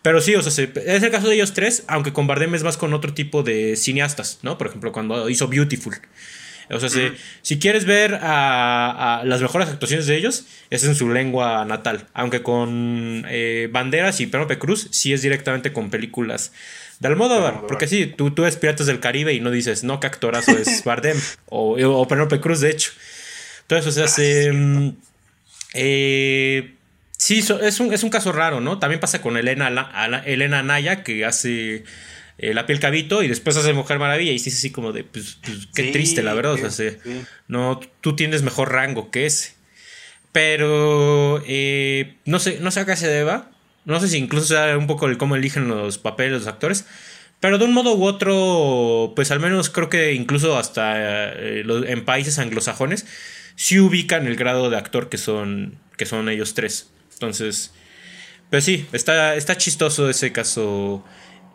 Pero sí, o sea, es el caso de ellos tres, aunque con Bardem es más con otro tipo de cineastas, ¿no? Por ejemplo, cuando hizo Beautiful. O sea, si, quieres ver a, las mejores actuaciones de ellos, es en su lengua natal. Aunque con eh, Banderas y Penélope Cruz, sí es directamente con películas de Almodóvar. Porque sí, tú, tú ves Piratas del Caribe y no dices, no, qué actorazo es Bardem. o, o Penélope Cruz, de hecho. Entonces, o sea, se, mm, eh, Sí, es un, es un caso raro, ¿no? También pasa con Elena, Elena Naya, que hace eh, La piel cabito y después hace Mujer Maravilla y sí así como de, pues, pues qué triste, la verdad. o sea, no, tú tienes mejor rango que ese. Pero eh, no sé, no sé a qué se deba. No sé si incluso sea un poco el cómo eligen los papeles los actores. Pero de un modo u otro, pues al menos creo que incluso hasta eh, en países anglosajones, sí ubican el grado de actor que son, que son ellos tres. Entonces, pues sí, está, está chistoso ese caso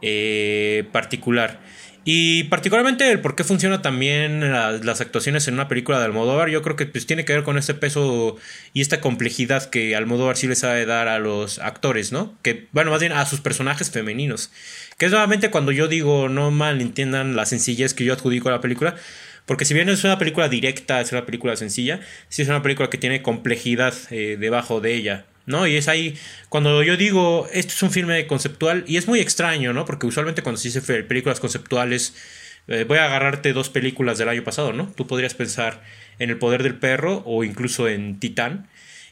eh, particular. Y particularmente el por qué funciona también las actuaciones en una película de Almodóvar, yo creo que pues, tiene que ver con este peso y esta complejidad que Almodóvar sí le sabe dar a los actores, ¿no? Que, bueno, más bien a sus personajes femeninos. Que es nuevamente cuando yo digo, no mal entiendan la sencillez que yo adjudico a la película, porque si bien es una película directa, es una película sencilla, sí es una película que tiene complejidad eh, debajo de ella. ¿No? Y es ahí cuando yo digo, esto es un filme conceptual, y es muy extraño, ¿no? Porque usualmente cuando se dice películas conceptuales, eh, voy a agarrarte dos películas del año pasado, ¿no? Tú podrías pensar en El Poder del Perro o incluso en Titán,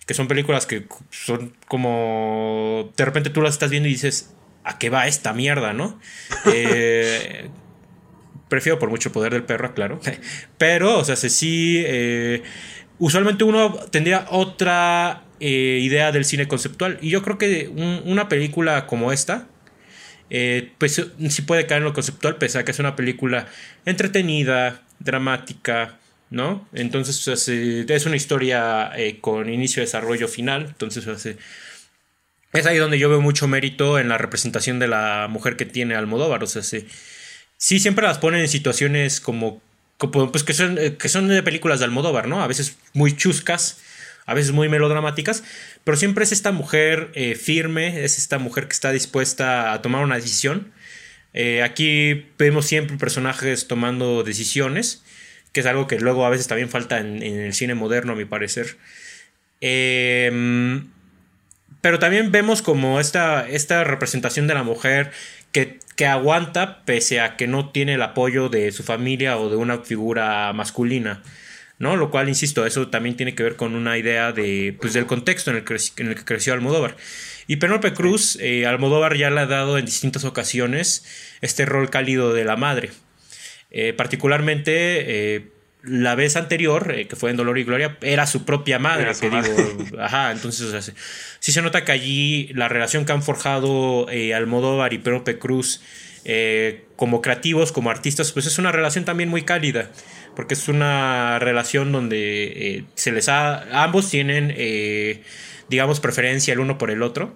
que son películas que son como, de repente tú las estás viendo y dices, ¿a qué va esta mierda, no? Eh, prefiero por mucho el poder del perro, claro. Pero, o sea, sí. Eh, usualmente uno tendría otra eh, idea del cine conceptual. Y yo creo que una película como esta, eh, pues sí puede caer en lo conceptual, pese a que es una película entretenida, dramática, ¿no? Entonces es una historia eh, con inicio, desarrollo, final. Entonces es ahí donde yo veo mucho mérito en la representación de la mujer que tiene Almodóvar. O sea, sí, sí siempre las ponen en situaciones como, pues que son, que son películas de Almodóvar, ¿no? A veces muy chuscas a veces muy melodramáticas, pero siempre es esta mujer eh, firme, es esta mujer que está dispuesta a tomar una decisión. Eh, aquí vemos siempre personajes tomando decisiones, que es algo que luego a veces también falta en, el cine moderno, a mi parecer. Em, pero también vemos como esta, esta representación de la mujer que, que, aguanta pese a que no tiene el apoyo de su familia o de una figura masculina. ¿no? Lo cual, insisto, eso también tiene que ver con una idea de, pues, del contexto en el, que, creció Almodóvar. Y Penélope Cruz, eh, Almodóvar ya le ha dado en distintas ocasiones este rol cálido de la madre. Eh, particularmente, eh, la vez anterior, que fue en Dolor y Gloria, era su propia madre, que digo, ajá, entonces, o sí se nota que allí la relación que han forjado Almodóvar y Penélope Cruz como creativos, como artistas, pues es una relación también muy cálida porque es una relación donde eh, se les ha, ambos tienen, eh, digamos, preferencia el uno por el otro.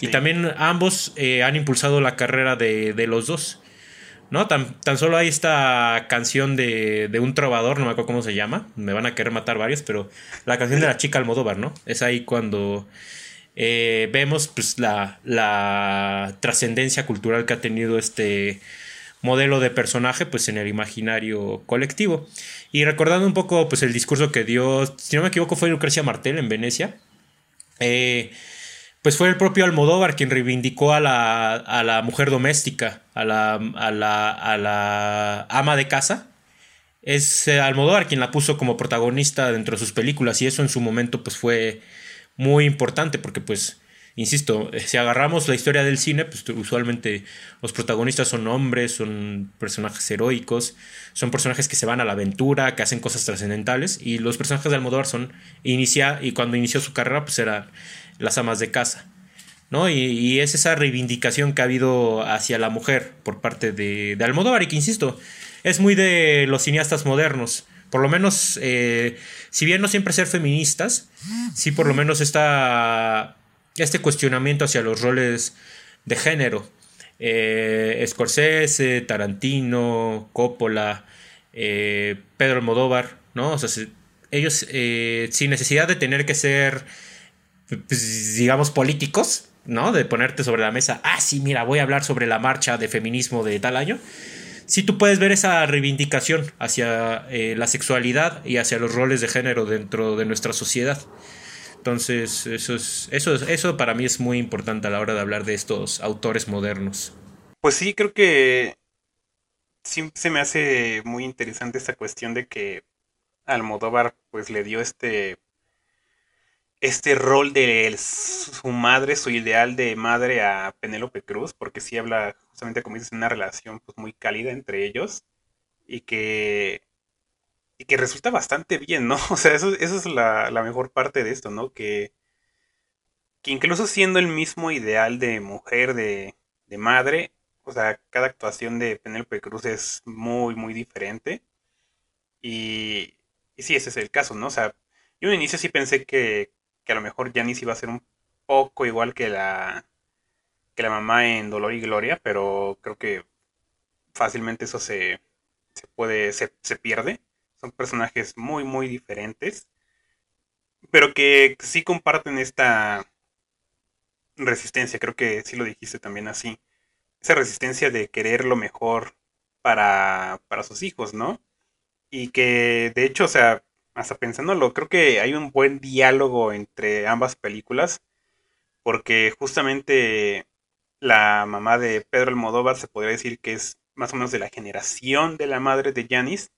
Y también ambos eh, han impulsado la carrera de, los dos. ¿No? Tan, tan, solo hay esta canción de, un trovador, no me acuerdo cómo se llama, me van a querer matar varios, pero la canción de la chica Almodóvar, ¿no? Es ahí cuando vemos pues, la, la trascendencia cultural que ha tenido este, modelo de personaje pues en el imaginario colectivo. Y recordando un poco pues el discurso que dio, si no me equivoco fue Lucrecia Martel en Venecia, eh, pues fue el propio Almodóvar quien reivindicó a la, a la mujer doméstica, a la, a la, a la ama de casa. Es eh, Almodóvar quien la puso como protagonista dentro de sus películas y eso en su momento pues fue muy importante porque pues insisto, eh, si agarramos la historia del cine, pues usualmente los protagonistas son hombres, son personajes heroicos, son personajes que se van a la aventura, que hacen cosas trascendentales, y los personajes de Almodóvar son, inicia, y cuando inició su carrera, pues eran las amas de casa. ¿no? Y, es esa reivindicación que ha habido hacia la mujer por parte de, de Almodóvar, y que insisto, es muy de los cineastas modernos. Por lo menos, eh, si bien no siempre ser feministas, sí por lo menos esta este cuestionamiento hacia los roles de género. Eh, Scorsese, Tarantino, Coppola, eh, Pedro Almodóvar, ¿no? O sea, ellos sin necesidad de tener que ser, pues, digamos, políticos, ¿no? De ponerte sobre la mesa, ah, sí, mira, voy a hablar sobre la marcha de feminismo de tal año. Sí, tú puedes ver esa reivindicación hacia la sexualidad y hacia los roles de género dentro de nuestra sociedad. Entonces, eso, es, eso, eso para mí es muy importante a la hora de hablar de estos autores modernos. Pues sí, creo que siempre se me hace muy interesante esta cuestión de que Almodóvar pues le dio este este rol de su madre, su ideal de madre a Penélope Cruz, porque sí habla justamente como dices, una relación pues muy cálida entre ellos y que y que resulta bastante bien, ¿no? O sea, eso, es la, mejor parte de esto, ¿no? Que, incluso siendo el mismo ideal de mujer, de, de madre, o sea, cada actuación de Penélope Cruz es muy, muy diferente. Y, y sí, ese es el caso, ¿no? O sea, yo en inicio sí pensé que, que a lo mejor Janice iba a ser un poco igual que la, que la mamá en Dolor y Gloria, pero creo que fácilmente eso se, se puede, se, se pierde. Son personajes muy, muy diferentes. Pero que sí comparten esta resistencia. Creo que sí lo dijiste también así. Esa resistencia de querer lo mejor para, para sus hijos, ¿no? Y que de hecho, o sea, hasta pensándolo, creo que hay un buen diálogo entre ambas películas. Porque justamente la mamá de Pedro Almodóvar se podría decir que es más o menos de la generación de la madre de Janis.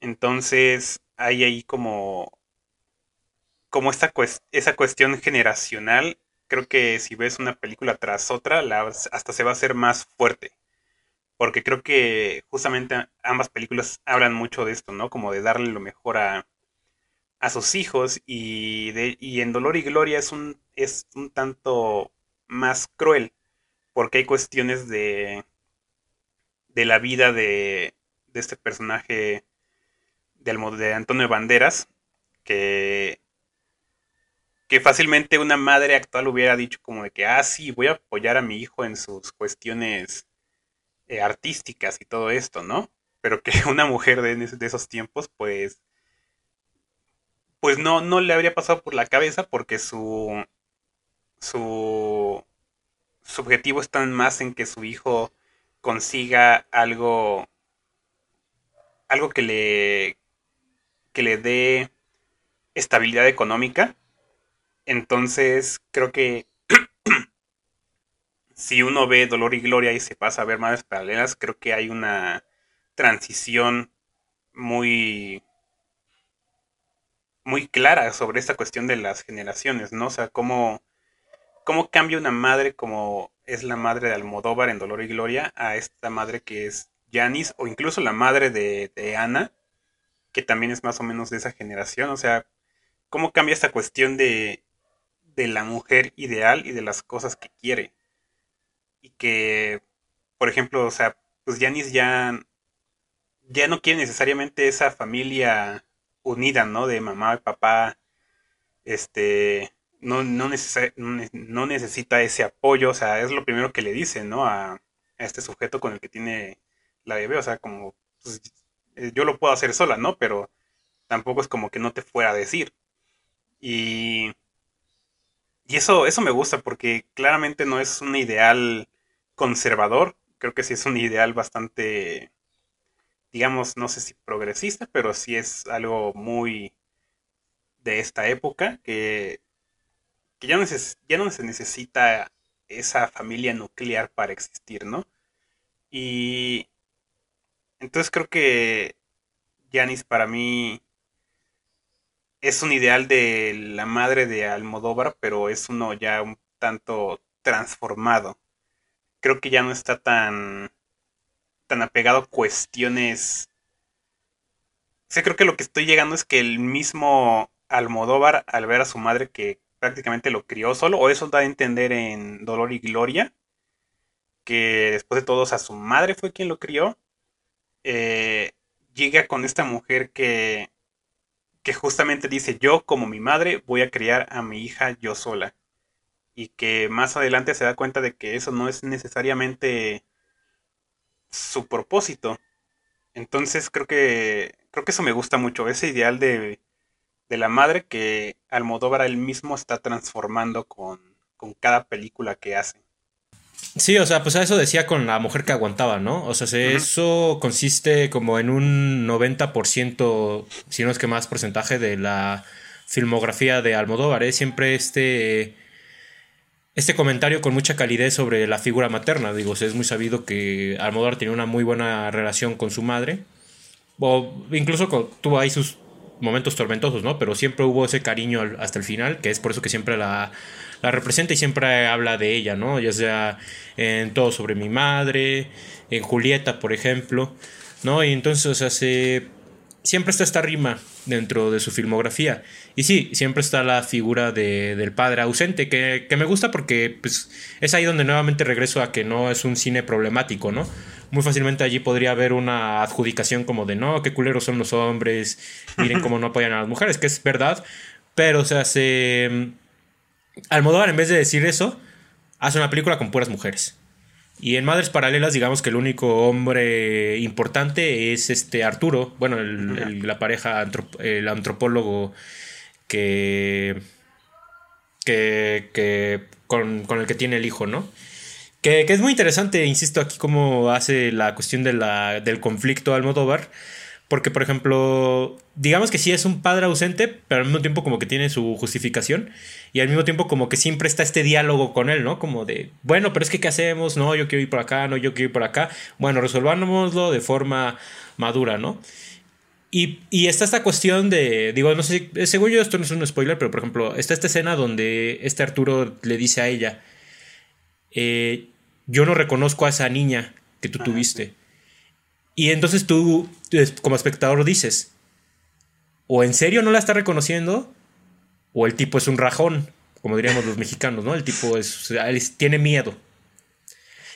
Entonces hay ahí como, como esta esa cuestión generacional. Creo que si ves una película tras otra, la, hasta se va a hacer más fuerte. Porque creo que justamente ambas películas hablan mucho de esto, ¿no? Como de darle lo mejor a, a sus hijos. Y, de, y en Dolor y Gloria es un, es un tanto más cruel. Porque hay cuestiones de, de la vida de, de este personaje de Antonio Banderas, que, que fácilmente una madre actual hubiera dicho como de que, ah, sí, voy a apoyar a mi hijo en sus cuestiones eh, artísticas y todo esto, ¿no? Pero que una mujer de, de esos tiempos, pues, pues no, no le habría pasado por la cabeza porque su, su, su objetivo está más en que su hijo consiga algo, algo que le, que le dé estabilidad económica. Entonces, creo que si uno ve Dolor y Gloria y se pasa a ver Madres Paralelas, creo que hay una transición muy muy clara sobre esta cuestión de las generaciones, ¿no? O sea, cómo, cómo cambia una madre como es la madre de Almodóvar en Dolor y Gloria a esta madre que es Janis o incluso la madre de, de Ana, que también es más o menos de esa generación. O sea, cómo cambia esta cuestión de, de la mujer ideal y de las cosas que quiere. Y que, por ejemplo, o sea, pues Janis ya, ya no quiere necesariamente esa familia unida, ¿no? De mamá y papá, este, no, no, no, necesita ese apoyo, o sea, es lo primero que le dice, ¿no? A, a este sujeto con el que tiene la bebé, o sea, como, pues, eh, yo lo puedo hacer sola, ¿no? Pero tampoco es como que no te fuera a decir. Y, y eso, eso me gusta porque claramente no es un ideal conservador, creo que sí es un ideal bastante digamos, no sé si progresista, pero sí es algo muy de esta época, que, ya, no ya no se necesita esa familia nuclear para existir, ¿no? Y entonces creo que Janis para mí es un ideal de la madre de Almodóvar, pero es uno ya un tanto transformado. Creo que ya no está tan tan apegado a cuestiones. O creo que lo que estoy llegando es que el mismo Almodóvar, al ver a su madre que prácticamente lo crió solo, o eso da a entender en Dolor y Gloria, que después de todos a su madre fue quien lo crió, eh, llega con esta mujer que, que justamente dice, yo como mi madre voy a criar a mi hija yo sola. Y que más adelante se da cuenta de que eso no es necesariamente su propósito. Entonces creo que creo que eso me gusta mucho, ese ideal de, de la madre que Almodóvar él mismo está transformando con, con cada película que hace. Sí, o sea, pues a eso decía con la mujer que aguantaba, ¿no? O sea, eso consiste como en un 90%, si no es que más porcentaje de la filmografía de Almodóvar, ¿eh? Siempre este este comentario con mucha calidez sobre la figura materna. Digo, es muy sabido que Almodóvar tiene una muy buena relación con su madre. O incluso tuvo ahí sus momentos tormentosos, ¿no? Pero siempre hubo ese cariño hasta el final, que es por eso que siempre la, la representa y siempre habla de ella, ¿no? Ya sea en Todo sobre mi madre, en Julieta, por ejemplo, ¿no? Y entonces, o sea, se siempre está esta rima dentro de su filmografía. Y sí, siempre está la figura de, del padre ausente, que, me gusta porque pues, es ahí donde nuevamente regreso a que no es un cine problemático, ¿no? Muy fácilmente allí podría haber una adjudicación como de, no, qué culeros son los hombres, miren cómo no apoyan a las mujeres, que es verdad, pero o sea, se... Almodóvar en vez de decir eso, hace una película con puras mujeres. Y en Madres Paralelas, digamos que el único hombre importante es este Arturo, bueno, la pareja, el antropólogo que, que, con, el que tiene el hijo, ¿no? Que, que, es muy interesante, insisto, aquí cómo hace la cuestión de la, del conflicto Almodóvar porque, por ejemplo, digamos que sí es un padre ausente, pero al mismo tiempo como que tiene su justificación. Y al mismo tiempo como que siempre está este diálogo con él, ¿no? Como de, bueno, pero es que ¿qué hacemos? No, yo quiero ir por acá, no, yo quiero ir por acá. Bueno, resolvámoslo de forma madura, ¿no? Y, y, está esta cuestión de, digo, no sé, según yo esto no es un spoiler, pero por ejemplo, está esta escena donde este Arturo le dice a ella, eh, yo no reconozco a esa niña que tú tuviste. Y entonces tú, como espectador, dices, o en serio no la está reconociendo, o el tipo es un rajón, como diríamos los mexicanos, ¿no? El tipo es, tiene miedo.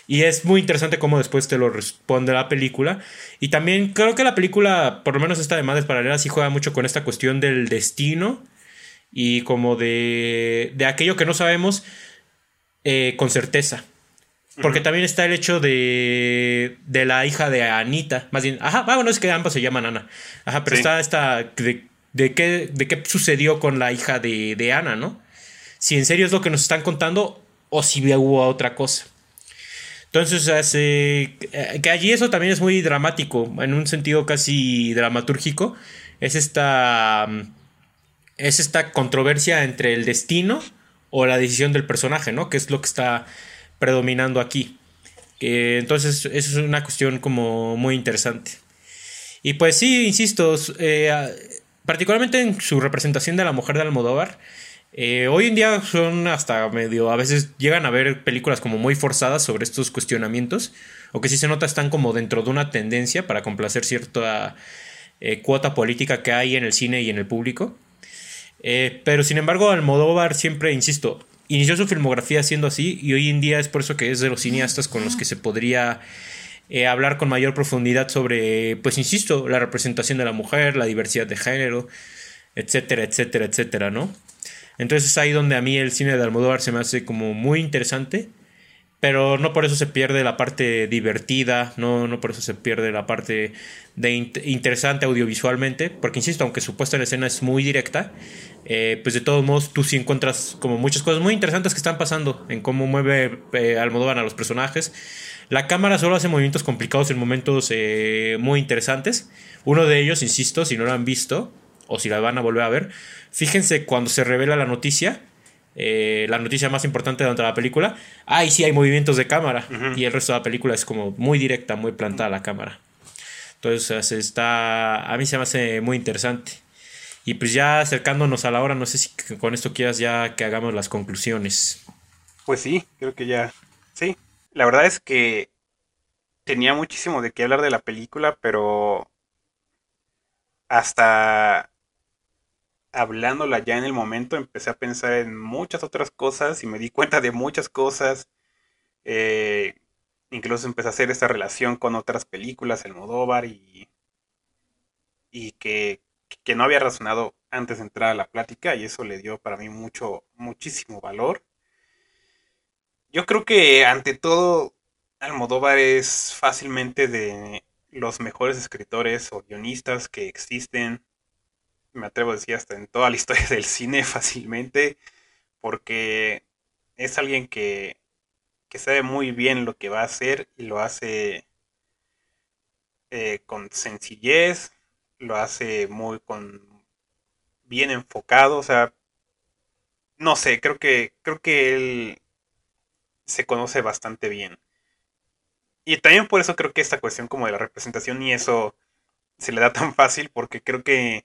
Y es muy interesante cómo después te lo responde la película. Y también creo que la película, por lo menos esta de Madres Paralelas, sí juega mucho con esta cuestión del destino y como de, de aquello que no sabemos eh, con certeza. Porque también está el hecho de, de la hija de Anita, más bien, ajá, bueno, es que ambas se llaman Ana. Ajá, pero está esta, de qué, de qué sucedió con la hija de, de Ana, ¿no? Si en serio es lo que nos están contando o si hubo otra cosa. Entonces, hace, que allí eso también es muy dramático, en un sentido casi dramatúrgico. Es esta, es esta controversia entre el destino o la decisión del personaje, ¿no? Que es lo que está predominando aquí. entonces, eso es una cuestión como muy interesante. Y pues sí, insisto, eh, particularmente en su representación de la mujer de Almodóvar, eh, hoy en día son hasta medio, a veces llegan a ver películas como muy forzadas sobre estos cuestionamientos, o que sí se nota están como dentro de una tendencia para complacer cierta eh, cuota política que hay en el cine y en el público. Eh, pero sin embargo, Almodóvar siempre, insisto, inició su filmografía siendo así y hoy en día es por eso que es de los cineastas con los que se podría hablar con mayor profundidad sobre, pues insisto, la representación de la mujer, la diversidad de género, etcétera, etcétera, etcétera, ¿no? Entonces es ahí donde a mí el cine de Almodóvar se me hace como muy interesante, pero no por eso se pierde la parte divertida, no, no por eso se pierde la parte de interesante audiovisualmente, porque insisto, aunque su puesta en escena es muy directa, eh, pues de todos modos tú sí encuentras como muchas cosas muy interesantes que están pasando en cómo mueve eh, Almodóvar a los personajes. La cámara solo hace movimientos complicados en momentos eh, muy interesantes. Uno de ellos, insisto, si no lo han visto, o si la van a volver a ver, fíjense cuando se revela la noticia, eh, la noticia más importante de la película, ahí sí hay movimientos de cámara y el resto de la película es como muy directa, muy plantada la cámara. Entonces está, a mí se me hace muy interesante. Y pues ya acercándonos a la hora, no sé si con esto quieras ya que hagamos las conclusiones. Pues sí, creo que ya. Sí, la verdad es que tenía muchísimo de qué hablar de la película, pero hasta hablándola ya en el momento, empecé a pensar en muchas otras cosas y me di cuenta de muchas cosas. Eh, incluso empecé a hacer esta relación con otras películas, el Modóvar, y, y que, que, no había razonado antes de entrar a la plática, y eso le dio para mí mucho, muchísimo valor. Yo creo que ante todo, Almodóvar es fácilmente de los mejores escritores o guionistas que existen me atrevo a decir hasta en toda la historia del cine fácilmente, porque es alguien que, que sabe muy bien lo que va a hacer y lo hace eh, con sencillez, lo hace muy con bien enfocado, o sea, no sé, creo que creo que él se conoce bastante bien. Y también por eso creo que esta cuestión como de la representación y eso se le da tan fácil porque creo que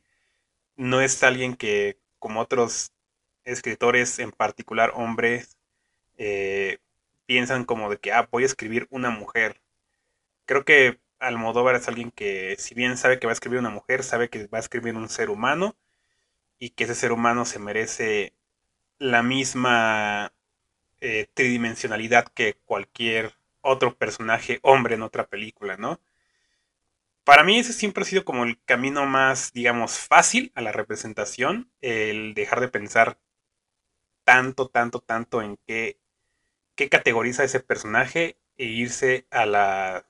no es alguien que, como otros escritores, en particular hombres, eh, piensan como de que, ah, voy a escribir una mujer. Creo que Almodóvar es alguien que, si bien sabe que va a escribir una mujer, sabe que va a escribir un ser humano y que ese ser humano se merece la misma eh, tridimensionalidad que cualquier otro personaje hombre en otra película, ¿no? Para mí ese siempre ha sido como el camino más, digamos, fácil a la representación, el dejar de pensar tanto, tanto, tanto en qué, qué categoriza ese personaje e irse a la,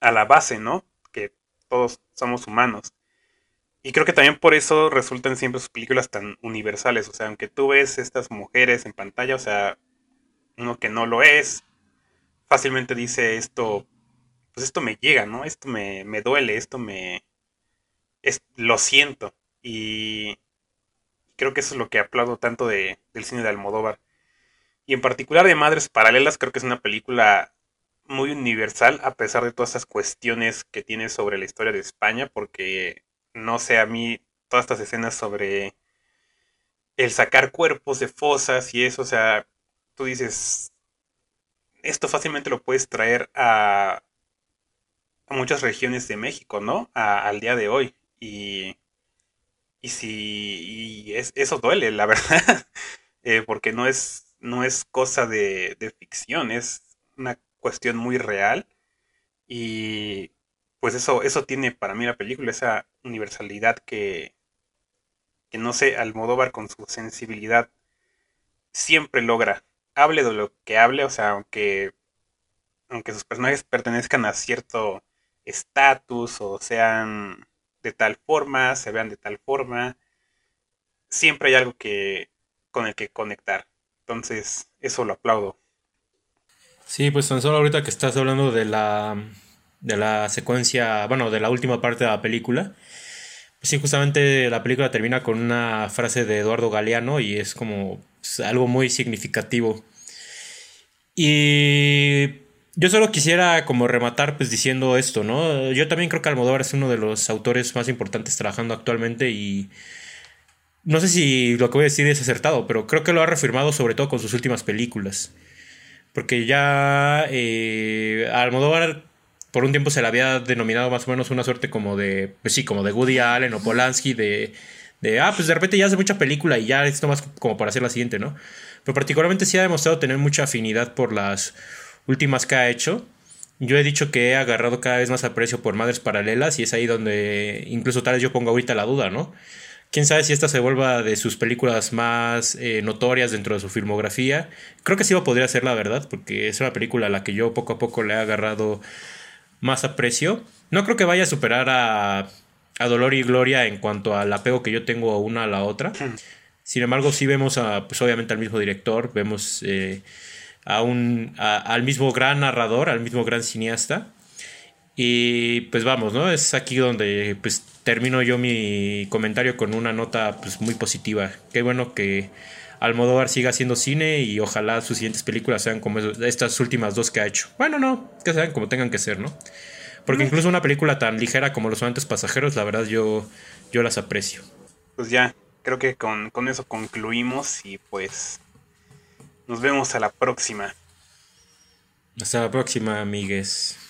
a la base, ¿no? Que todos somos humanos. Y creo que también por eso resultan siempre sus películas tan universales. O sea, aunque tú ves estas mujeres en pantalla, o sea, uno que no lo es, fácilmente dice esto pues esto me llega, ¿no? Esto me, duele, esto me... Es, lo siento. Y creo que eso es lo que aplaudo tanto de, del cine de Almodóvar. Y en particular de Madres Paralelas, creo que es una película muy universal, a pesar de todas esas cuestiones que tiene sobre la historia de España, porque no sé, a mí todas estas escenas sobre el sacar cuerpos de fosas y eso, o sea, tú dices, esto fácilmente lo puedes traer a muchas regiones de México, ¿no? al día de hoy. Y, y si es, eso duele, la verdad, eh, porque no es, no es cosa de, de, ficción, es una cuestión muy real. Y pues eso, eso tiene para mí la película, esa universalidad que, que no sé, Almodóvar con su sensibilidad siempre logra. Hable de lo que hable, o sea, aunque, aunque sus personajes pertenezcan a cierto estatus o sean de tal forma, se vean de tal forma. Siempre hay algo que con el que conectar. Entonces, eso lo aplaudo. Sí, pues tan solo ahorita que estás hablando de la de la secuencia, bueno, de la última parte de la película. Pues sí, justamente la película termina con una frase de Eduardo Galeano y es como algo muy significativo. Y yo solo quisiera como rematar pues diciendo esto, ¿no? Yo también creo que Almodóvar es uno de los autores más importantes trabajando actualmente y no sé si lo que voy a decir es acertado, pero creo que lo ha reafirmado sobre todo con sus últimas películas. Porque ya eh, Almodóvar por un tiempo se le había denominado más o menos una suerte como de, pues sí, como de Woody Allen o Polanski, de, de ah, pues de repente ya hace mucha película y ya es más como para hacer la siguiente, ¿no? Pero particularmente sí ha demostrado tener mucha afinidad por las últimas que ha hecho. Yo he dicho que he agarrado cada vez más aprecio por Madres Paralelas y es ahí donde incluso tal vez yo pongo ahorita la duda, ¿no? Quién sabe si esta se vuelva de sus películas más eh, notorias dentro de su filmografía. Creo que sí lo podría ser, la verdad, porque es una película a la que yo poco a poco le he agarrado más aprecio. No creo que vaya a superar a, a Dolor y Gloria en cuanto al apego que yo tengo una a la otra. Sin embargo, sí vemos a, pues obviamente al mismo director, vemos eh, a un, al mismo gran narrador, al mismo gran cineasta. Y pues vamos, ¿no? Es aquí donde pues termino yo mi comentario con una nota pues muy positiva. Qué bueno que Almodóvar siga haciendo cine y ojalá sus siguientes películas sean como estas últimas dos que ha hecho. Bueno, no, que sean como tengan que ser, ¿no? Porque incluso una película tan ligera como Los Antes Pasajeros, la verdad yo, yo las aprecio. Pues ya, creo que con, eso concluimos y pues nos vemos a la próxima. Hasta la próxima, amigues.